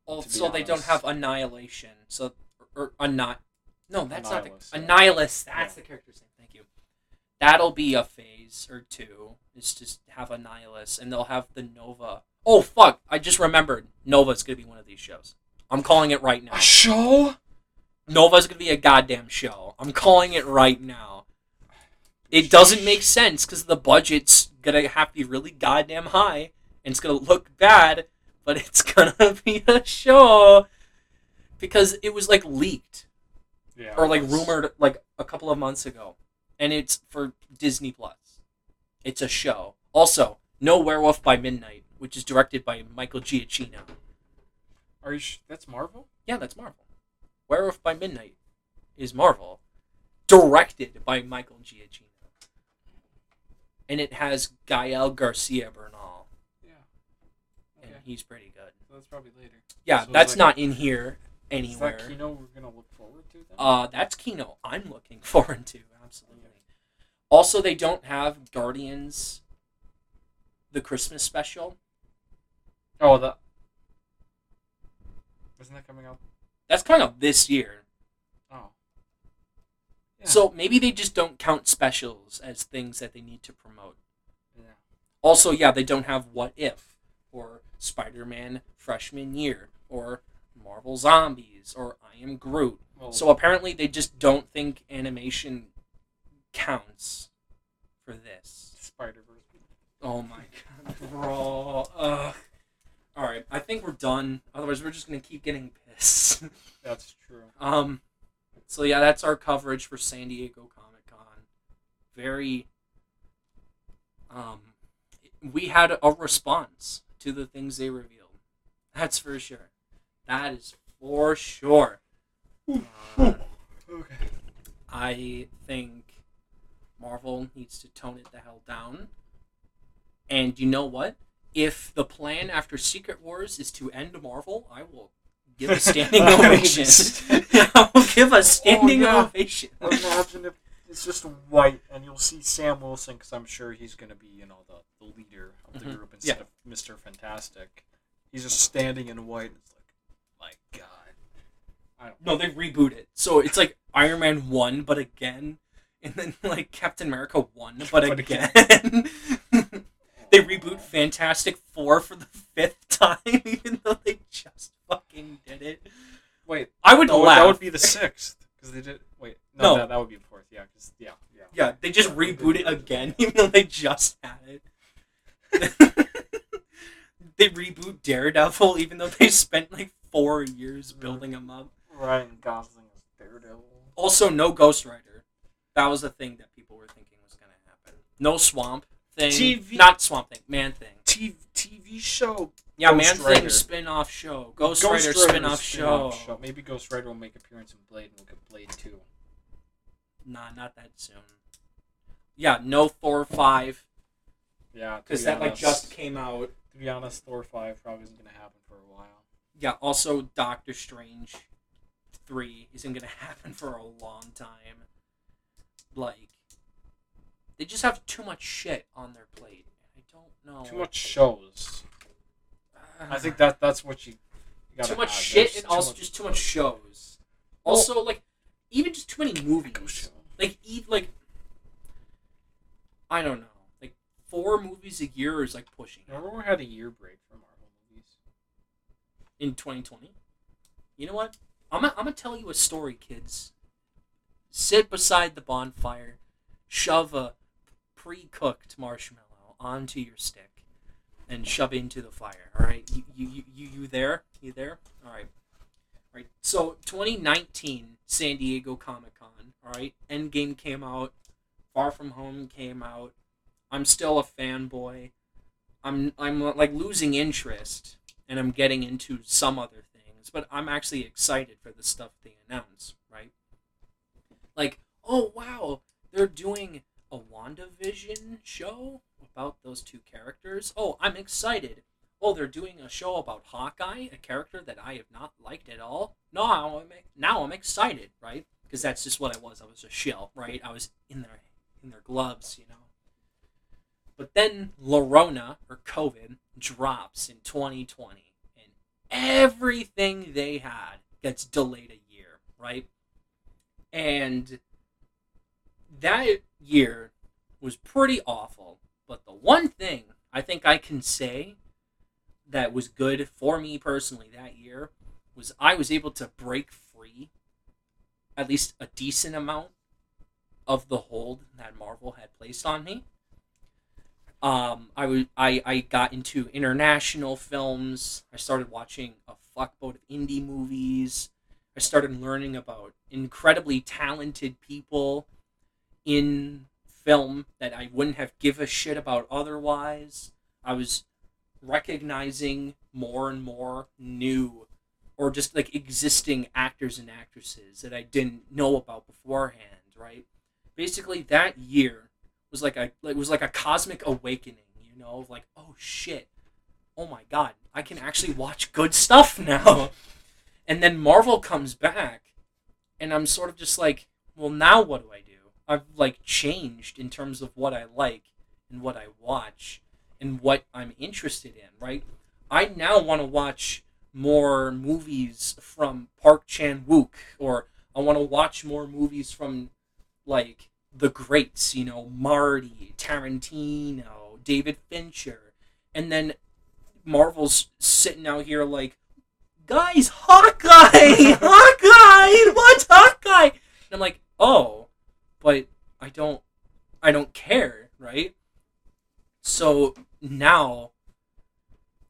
Oh, also, they don't have Annihilation, so or, or not. No, that's Annihilus, not the yeah. Annihilus. That's Yeah. the character's name. Thank you. That'll be a phase or two. Is just have Annihilus, and they'll have the Nova. Oh fuck! I just remembered. Nova's gonna be one of these shows. I'm calling it right now. A show? Nova's gonna be a goddamn show. I'm calling it right now. It doesn't make sense because the budget's gonna have to be really goddamn high, and it's gonna look bad, but it's gonna be a show because it was like leaked Yeah. or like rumored like a couple of months ago, and it's for Disney Plus. It's a show. Also, no Werewolf by Midnight, which is directed by Michael Giacchino. Are you? Sh- that's Marvel. Yeah, that's Marvel. Werewolf by Midnight is Marvel, directed by Michael Giacchino, and it has Gael Garcia Bernal, Yeah. and he's pretty good. So that's probably later. Yeah, So that's like- not in here Is anywhere. that Kino we're gonna look forward to then? Uh, that's Kino. I'm looking forward to absolutely. Also, they don't have Guardians, the Christmas special. oh, the isn't that coming out? That's coming up this year. Yeah. So maybe they just don't count specials as things that they need to promote. Yeah. Also, yeah, they don't have What If or Spider Man Freshman Year or Marvel Zombies or I Am Groot. Well, So apparently they just don't think animation counts for this. Spider Verse. Oh my god, bro. Ugh. All right, I think we're done. Otherwise, we're just gonna keep getting pissed. That's true. um, so yeah, that's our coverage for San Diego Comic Con. Very. Um, we had a response to the things they revealed. That's for sure. That is for sure. Uh, Okay. I think Marvel needs to tone it the hell down. And you know what? If the plan after Secret Wars is to end Marvel, I will give a standing ovation. just- I will give a standing yeah. ovation. Imagine if it's just white and you'll see Sam Wilson because I'm sure he's going to be, you know, the, the leader of the Mhm. group instead of Mr. Fantastic. He's just standing in white. It's like, my God. I don't No, they reboot it. So it's like Iron Man 1, but again. And then like Captain America 1, but, But again. again. they reboot Fantastic Four for the fifth time, even though they just fucking did it. Wait, I would no, laugh. that would be the sixth because they did. Wait, no, No. That, that would be fourth. Yeah, because yeah, yeah. Yeah, they just reboot it again, even though they just had it. they reboot Daredevil, even though they spent like four years mm-hmm. building him up. Ryan Gosling is Daredevil. Also, no Ghost Rider. That was the thing that people were thinking was gonna happen. No Swamp Thing. TV Not Swamp Thing. Man Thing. TV, TV show. Yeah, Ghost Man Rider. Thing spin-off show. Ghost, Ghost Rider Rider spin-off show. spin-off Maybe Ghost Rider will make appearance in Blade and we'll get Blade 2. Nah, not that soon. Yeah, no Thor five Yeah, because be that like just came out. To be honest, Thor 5 probably isn't going to happen for a while. Yeah, also Doctor Strange three isn't gonna happen for a long time. Like, they just have too much shit on their plate. I don't know. Too much shows. I uh-huh. think that that's what you. you too much have. shit There's and also much- just too much shows. Well- Also, like, even just too many movies. Like, e- like, I don't know. Like, four movies a year is like pushing Remember we had a year break from Marvel movies? in 2020. You know what? I'm gonna, I'm gonna tell you a story, kids. Sit beside the bonfire, shove a pre-cooked marshmallow onto your stick, and shove into the fire. All right, you you you you, there? You there? All right. All right. So 2019 San Diego Comic Con. All right. Endgame came out. Far From Home came out. I'm still a fanboy. I'm I'm like losing interest, and I'm getting into some other things, but I'm actually excited for the stuff they announce, right? Like, oh wow, they're doing a WandaVision show about those two characters. Oh, I'm excited. Oh, they're doing a show about Hawkeye, a character that I have not liked at all. No, I'm now I'm excited, right? Because that's just what I was. I was a shell, right? I was in their in their gloves, you know. But then Lorona or COVID drops in 2020, and everything they had gets delayed a year, right? And that year was pretty awful. But the one thing I think I can say that was good for me personally that year was I was able to break free at least a decent amount of the hold that Marvel had placed on me. Um, I, w- I, I got into international films. I started watching a fuckload of indie movies. I started learning about incredibly talented people in film that I wouldn't have give a shit about otherwise. I was recognizing more and more new or just like existing actors and actresses that I didn't know about beforehand, right? Basically that year was like a it was like a cosmic awakening, you know, like oh shit. Oh my god, I can actually watch good stuff now. and then Marvel comes back and I'm sort of just like, well now what do I do? I've like changed in terms of what I like and what I watch and what I'm interested in, right? I now want to watch more movies from Park Chan Wook or I want to watch more movies from like the greats, you know, Marty, Tarantino, David Fincher. And then Marvel's sitting out here like, guys, Hawkeye! Hawkeye! What's Hawkeye? And I'm like, oh, but I don't I don't care, right? So now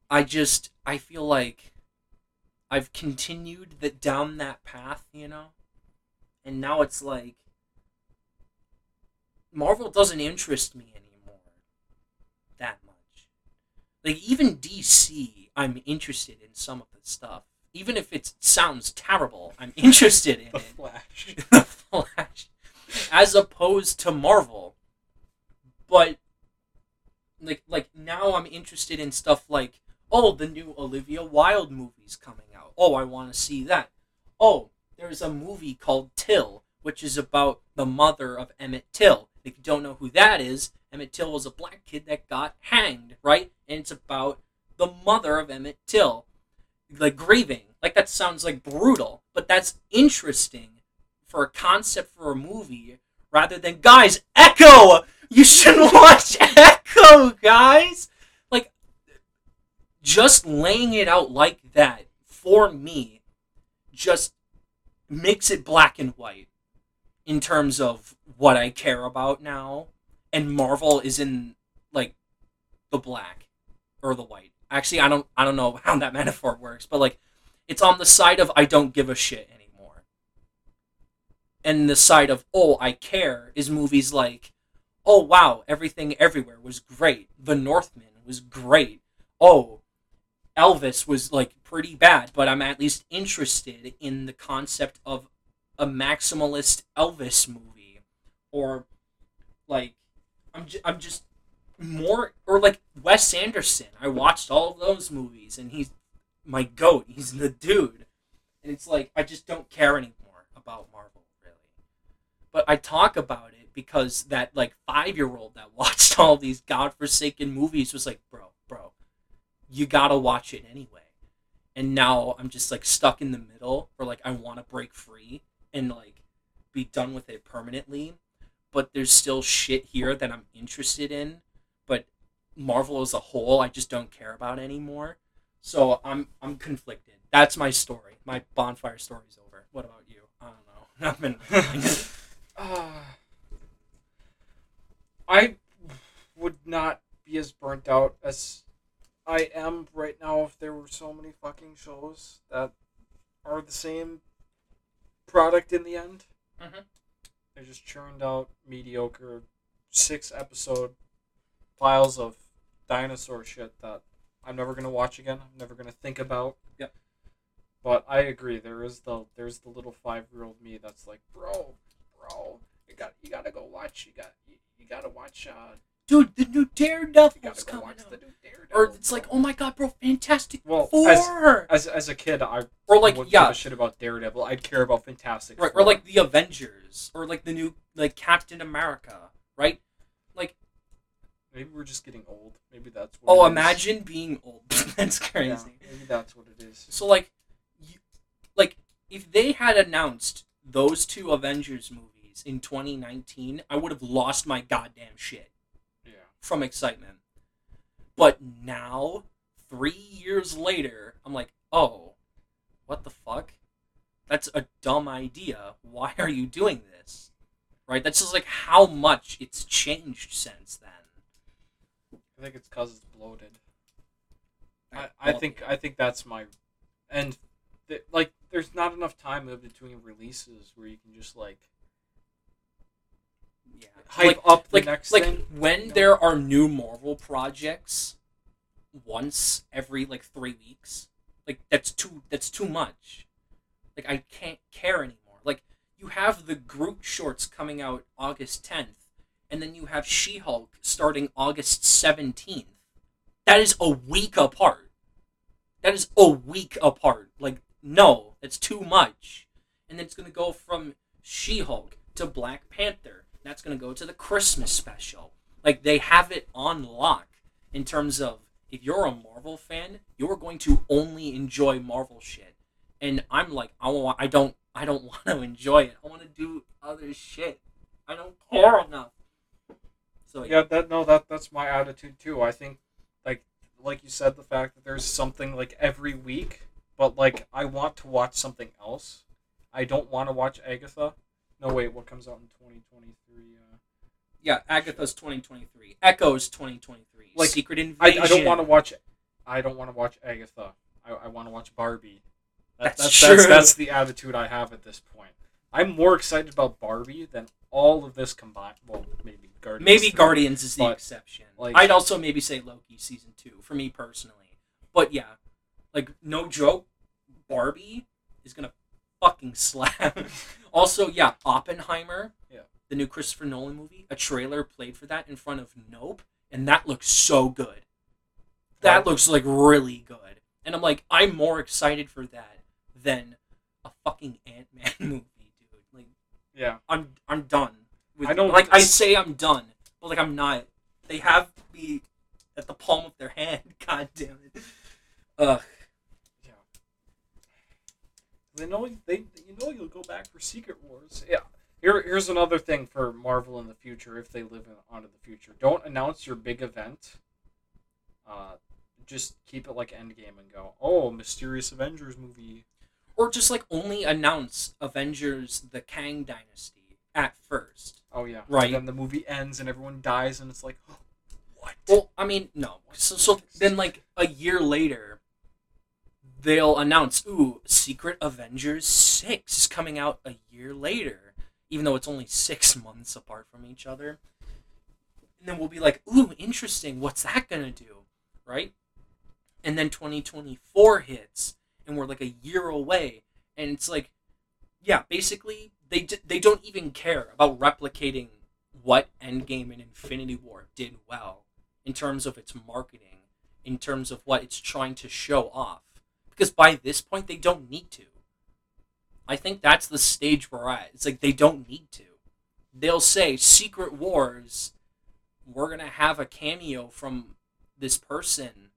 I just I feel like I've continued that down that path, you know? And now it's like Marvel doesn't interest me anymore that much. Like even DC, I'm interested in some of the stuff. Even if it sounds terrible, I'm interested in The it. Flash. the Flash, as opposed to Marvel. But like like now I'm interested in stuff like oh the new Olivia Wilde movie's coming out. Oh, I want to see that. Oh, there's a movie called Till, which is about the mother of Emmett Till. If you don't know who that is, Emmett Till was a black kid that got hanged, right? And it's about the mother of Emmett Till, like grieving. Like that sounds like brutal, but that's interesting for a concept for a movie rather than guys Echo. You should watch Echo, guys. Like just laying it out like that for me just makes it black and white in terms of what I care about now and Marvel is in like the black or the white. Actually, I don't I don't know how that metaphor works, but like it's on the side of I don't give a shit anymore. And the side of oh, I care is movies like oh wow, everything everywhere was great. The Northman was great. Oh, Elvis was like pretty bad, but I'm at least interested in the concept of a maximalist Elvis movie or like I'm I'm just more or like Wes Anderson. I watched all of those movies and he's my goat. He's the dude. And it's like I just don't care anymore about Marvel. But I talk about it because that like 5-year-old that watched all these godforsaken movies was like, "Bro, bro, you got to watch it anyway." And now I'm just like stuck in the middle where like I want to break free and like be done with it permanently but there's still shit here that I'm interested in. But Marvel as a whole, I just don't care about anymore. So I'm I'm conflicted. That's my story. My bonfire story's over. What about you? I don't know. I've been rambling. Uh, I would not be as burnt out as I am right now if there were so many fucking shows that are the same product in the end. Mhm. They just churned out mediocre six episode files of dinosaur shit that I'm never gonna watch again. I'm never gonna think about. Yep. But I agree. There is the there's the little five year old me that's like, bro, bro, you got you gotta go watch. You got you, you gotta watch. Uh, Dude, the new Daredevil's go coming watch out. the new Daredevil. Or it's like, oh my god, bro, Fantastic well, Four. as, as as a kid, I or like, wouldn't yeah, give a shit about Daredevil. I'd care about Fantastic. right, Four. or like the Avengers, or like the new like Captain America, right? Like maybe we're just getting old. Maybe that's. What Oh, it is. imagine being old. That's Yeah, crazy. maybe that's what it is. So like, you, like if they had announced those two Avengers movies in 2019, I would have lost my goddamn shit Yeah. From excitement. But now, three years later, I'm like, oh, what the fuck? That's a dumb idea. Why are you doing this? Right? That's just like how much it's changed since then. I think it's because it's bloated. I, I think I think that's my, and th- like there's not enough time in between releases where you can just like. Hype Like, up the like, next like thing. when No. there are new Marvel projects once every like three weeks, like that's too that's too much. Like I can't care anymore. Like you have the Groot shorts coming out August tenth, and then you have She Hulk starting August seventeenth. That is a week apart. That is a week apart. Like no, that's too much. And then it's gonna go from She Hulk to Black Panther. That's gonna go to the Christmas special. Like they have it on lock in terms of if you're a Marvel fan, you're going to only enjoy Marvel shit. And I'm like, I want, I don't, I don't want to enjoy it. I want to do other shit. I don't care enough. So Yeah, that no, that that's my attitude too. I think, like like you said, the fact that there's something like every week, but like I want to watch something else. I don't want to watch Agatha. No, wait, what comes out in 2023? Uh, yeah, Agatha's 2023, Echo's 2023, Like, Secret I, Invasion. I don't want to watch. I don't want to watch Agatha. I, I want to watch Barbie. That, That's that's, that's, true. that's the attitude I have at this point. I'm more excited about Barbie than all of this combined. Well, maybe Guardians. Maybe 3. Guardians is the exception. like- I'd also maybe say Loki season two for me personally. But yeah, like no joke, Barbie is gonna fucking slap. also, yeah, Oppenheimer. Yeah. The new Christopher Nolan movie. A trailer played for that in front of Nope, and that looks so good. That Right. looks like really good, and I'm like, I'm more excited for that than a fucking Ant Man movie, dude. Like, Yeah. I'm I'm done. With, I don't- like I say I'm done, but like I'm not. They have me at the palm of their hand. God damn it. Ugh. Yeah. They know they you know you'll go back for Secret Wars. Yeah. Here here's another thing for Marvel in the future if they live in, onto the future. Don't announce your big event. Uh, just keep it like Endgame and go. Oh, mysterious Avengers movie. Or just like only announce Avengers: The Kang Dynasty at first. Oh yeah. Right. And then the movie ends and everyone dies and it's like, what? Well, I mean, no. So, so then, like a year later, they'll announce, "Ooh, Secret Avengers six is coming out a year later," even though it's only six months apart from each other. And then we'll be like, "Ooh, interesting. What's that gonna do?" Right? And then 2024 hits, and we're like a year away, and it's like, yeah, basically they d- they don't even care about replicating what Endgame and Infinity War did well in terms of its marketing, in terms of what it's trying to show off. Because by this point, they don't need to. I think that's the stage we're at. It's like they don't need to. They'll say, Secret Wars, we're going to have a cameo from this person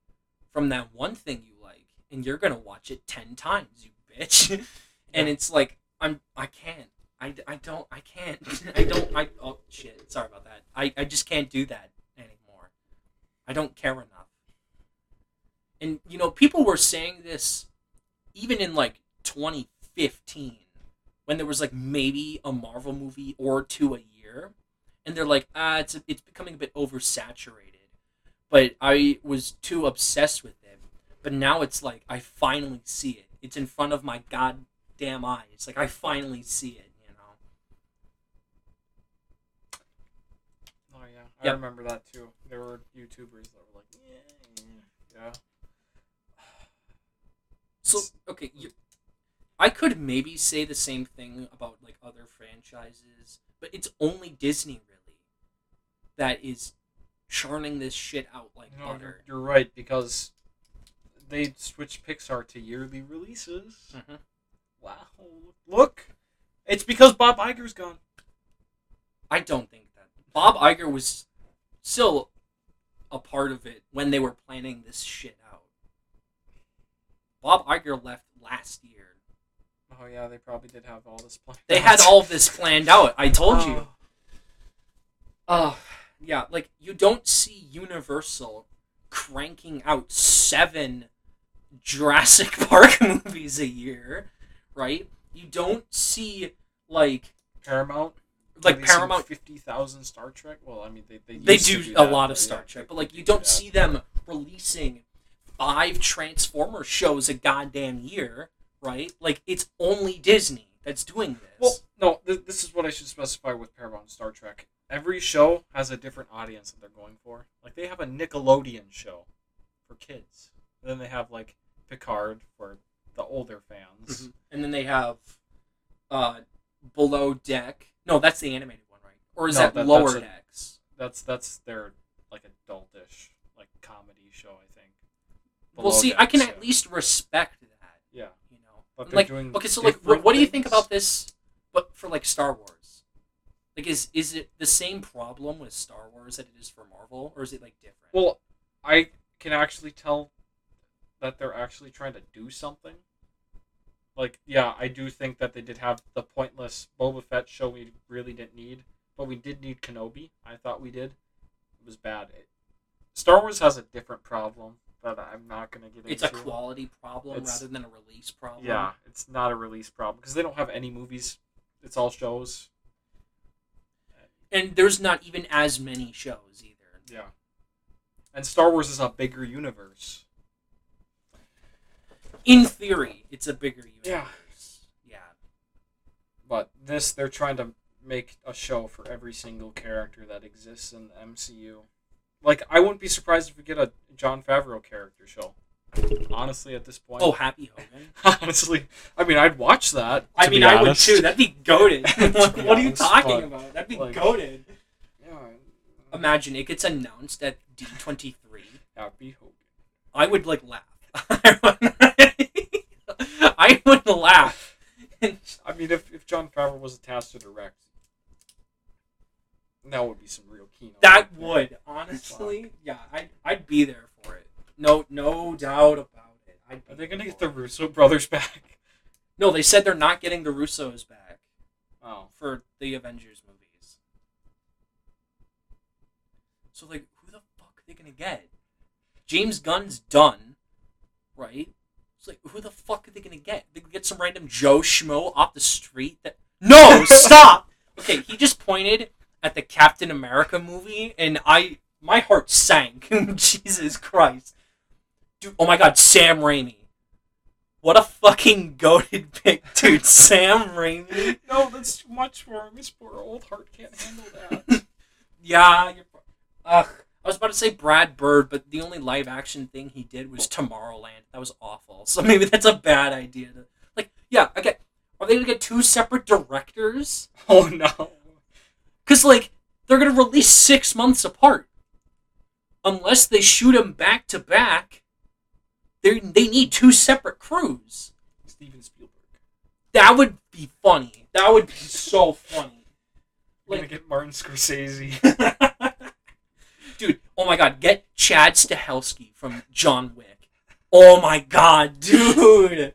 from that one thing you like, and you're going to watch it 10 times, you bitch. and Yeah. it's like, I'm, I can't. I, I don't, I can't. I don't, I, oh shit, sorry about that. I, I just can't do that anymore. I don't care enough. And, you know, people were saying this even in like 2015 when there was like maybe a Marvel movie or two a year. And they're like, ah, it's, it's becoming a bit oversaturated. But I was too obsessed with it. But now it's like, I finally see it. It's in front of my goddamn eyes. Like, I finally see it, you know? Oh yeah. I Yep. remember that too. There were YouTubers that were like, yeah, yeah. So, okay, you, I could maybe say the same thing about like other franchises, but it's only Disney really that is churning this shit out like No, you're, butter. you're right because they switched Pixar to yearly releases. Mhm. Wow, look, it's because Bob Iger's gone. I don't think that Bob Iger was still a part of it when they were planning this shit out. Bob Iger left last year. Oh yeah, they probably did have all this planned. They had all this planned out. I told Oh. you. Oh, uh, yeah, like you don't see Universal cranking out seven Jurassic Park movies a year, right? You don't see like Paramount. like releasing Paramount fifty thousand Star Trek. Well, I mean they they, they do, do a lot of Star yeah, Trek, but like you do don't that. see them releasing five Transformer shows a goddamn year, right? Like it's only Disney that's doing this. Well, no, th- this is what I should specify with Paramount and Star Trek. Every show has a different audience that they're going for. Like they have a Nickelodeon show for kids. And then they have like Picard for the older fans. Mhm. and then they have uh Below Deck. No, that's the animated one, right? Or is No, that, that- Lower that's a- Decks? That's that's their like adultish like comedy show, I think. Well, see, I can Decks, at least respect that. Yeah. You know, But they're like doing okay, so like, what, what do you think about this? But for like Star Wars, like, is is it the same problem with Star Wars that it is for Marvel, or is it like different? Well, I can actually tell that they're actually trying to do something. Like, yeah, I do think that they did have the pointless Boba Fett show we really didn't need, but we did need Kenobi. I thought we did. It was bad. It, Star Wars has a different problem that I'm not going to get it's a quality problem It's- rather than a release problem. Yeah, it's not a release problem because they don't have any movies. It's all shows. and there's not even as many shows either. Yeah. And Star Wars is a bigger universe. In theory, it's a bigger universe. Yeah. Yeah. But this, they're trying to make a show for every single character that exists in the MCU. Like, I wouldn't be surprised if we get a Jon Favreau character show. Honestly, at this point. Oh, Happy Hogan. honestly, I mean, I'd watch that. I mean, I honest. would too. That'd be goaded. What are you honest, talking but, about? That'd be like- goaded. Yeah. Imagine it gets announced at D23. Happy Hogan. I would like laugh. I would laugh. I mean, if, if Jon Favreau was attached to direct, that would be some real keen. on That would honestly, yeah, I'd, I'd be there for it. No, no doubt about it. I'd be Are they gonna get the. Russo brothers back? No, they said they're not getting the Russos back Oh, for the Avengers movies. So like, who the fuck are they gonna get? James Gunn's done, right? It's like, who the fuck are they gonna get? They could get some random Joe Schmo off the street. That no, stop. Okay, he just pointed at the Captain America movie, and I my heart sank. Jesus Christ, dude! Oh my God, Sam Raimi. What a fucking goaded pick, dude. Sam Raimi. no, that's too much for him. His poor old heart can't handle that. Yeah, you're. Ugh. I was about to say Brad Bird, but the only live action thing he did was Tomorrowland. That was awful. So maybe that's a bad idea. To, like, yeah, okay. Are they gonna get two separate directors? oh no. Cause like they're gonna release six months apart, unless they shoot them back to back. They they need two separate crews. Steven Spielberg. That would be funny. That would be so funny. We're Like- gonna get Martin Scorsese. dude, oh my god, get Chad Stahelski from John Wick. Oh my god, dude.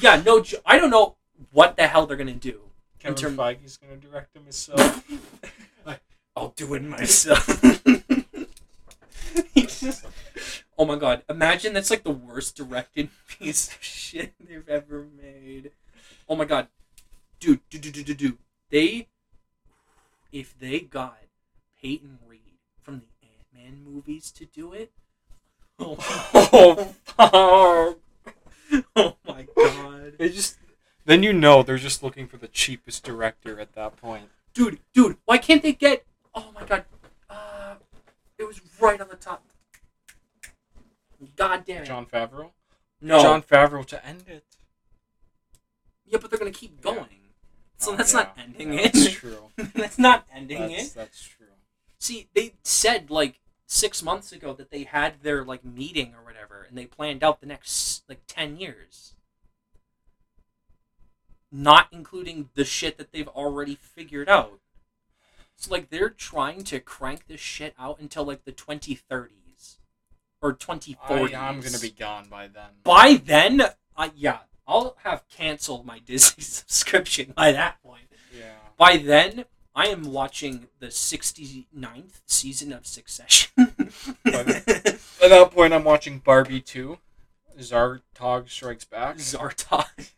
Yeah, no, I don't know what the hell they're gonna do. Kevin term- Feige's gonna direct him himself. I'll do it myself. He's just, oh my god, imagine that's like the worst directed piece of shit they've ever made. Oh my god, dude, dude, dude, dude, dude, dude. They, if they got Peyton Reed from the Ant Man movies to do it, oh, oh, fuck. oh my god, They just. Then you know they're just looking for the cheapest director at that point. dude, dude, why can't they get? Oh my god, uh, it was right on the top. God damn it! Jon Favreau. no, Jon Favreau to end it. Yeah, but they're gonna keep Yeah. going. So Oh, that's yeah. not ending Yeah, it. That's true. that's not ending That's, it. that's true. See, they said like six months ago that they had their like meeting or whatever, and they planned out the next like ten years. Not including the shit that they've already figured out. So like they're trying to crank this shit out until like the twenty thirties or twenty I, forties. I'm gonna be gone by then. by then. I yeah, I'll have canceled my Disney subscription by that point. Yeah. By then, I am watching the 69th season of Succession. At that point, I'm watching Barbie 2. Zartog Strikes Back. Zartok.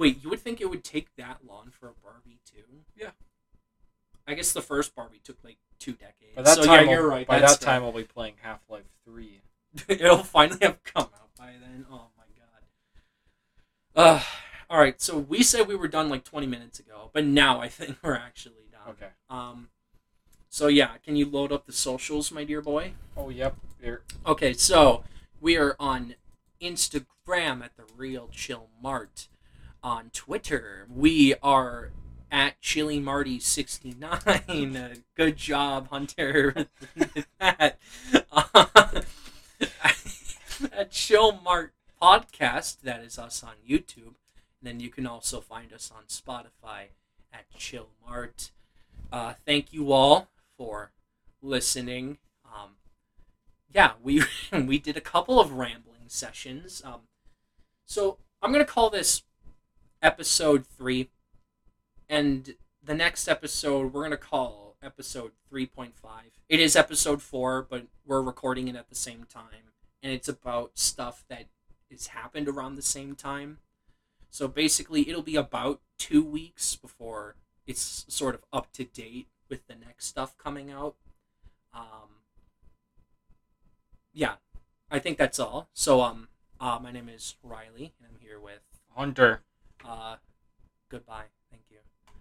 Wait, you would think it would take that long for a Barbie too? Yeah. I guess the first Barbie took like two decades. By that so time, yeah, you're right. By that's that time, I'll be playing Half Life 3. it'll finally have come out by then. Oh my god. Uh, all right. So we said we were done like 20 minutes ago, but now I think we're actually done. Okay. Um. So yeah, can you load up the socials, my dear boy? Oh, yep. Here. Okay, so we are on Instagram at the Real Chill Mart. On Twitter, we are at Chili Marty sixty nine. Good job, Hunter. that. at Chill Mart podcast, that is us on YouTube. And then you can also find us on Spotify at Chill Mart. Uh, thank you all for listening. Um, yeah, we we did a couple of rambling sessions. Um, so I'm gonna call this episode three, and the next episode we're gonna call episode three point five. It is episode four, but we're recording it at the same time, and it's about stuff that has happened around the same time. So basically, it'll be about two weeks before it's sort of up to date with the next stuff coming out. Um, yeah, I think that's all. So um, uh, my name is Riley, and I'm here with Hunter. Uh, goodbye.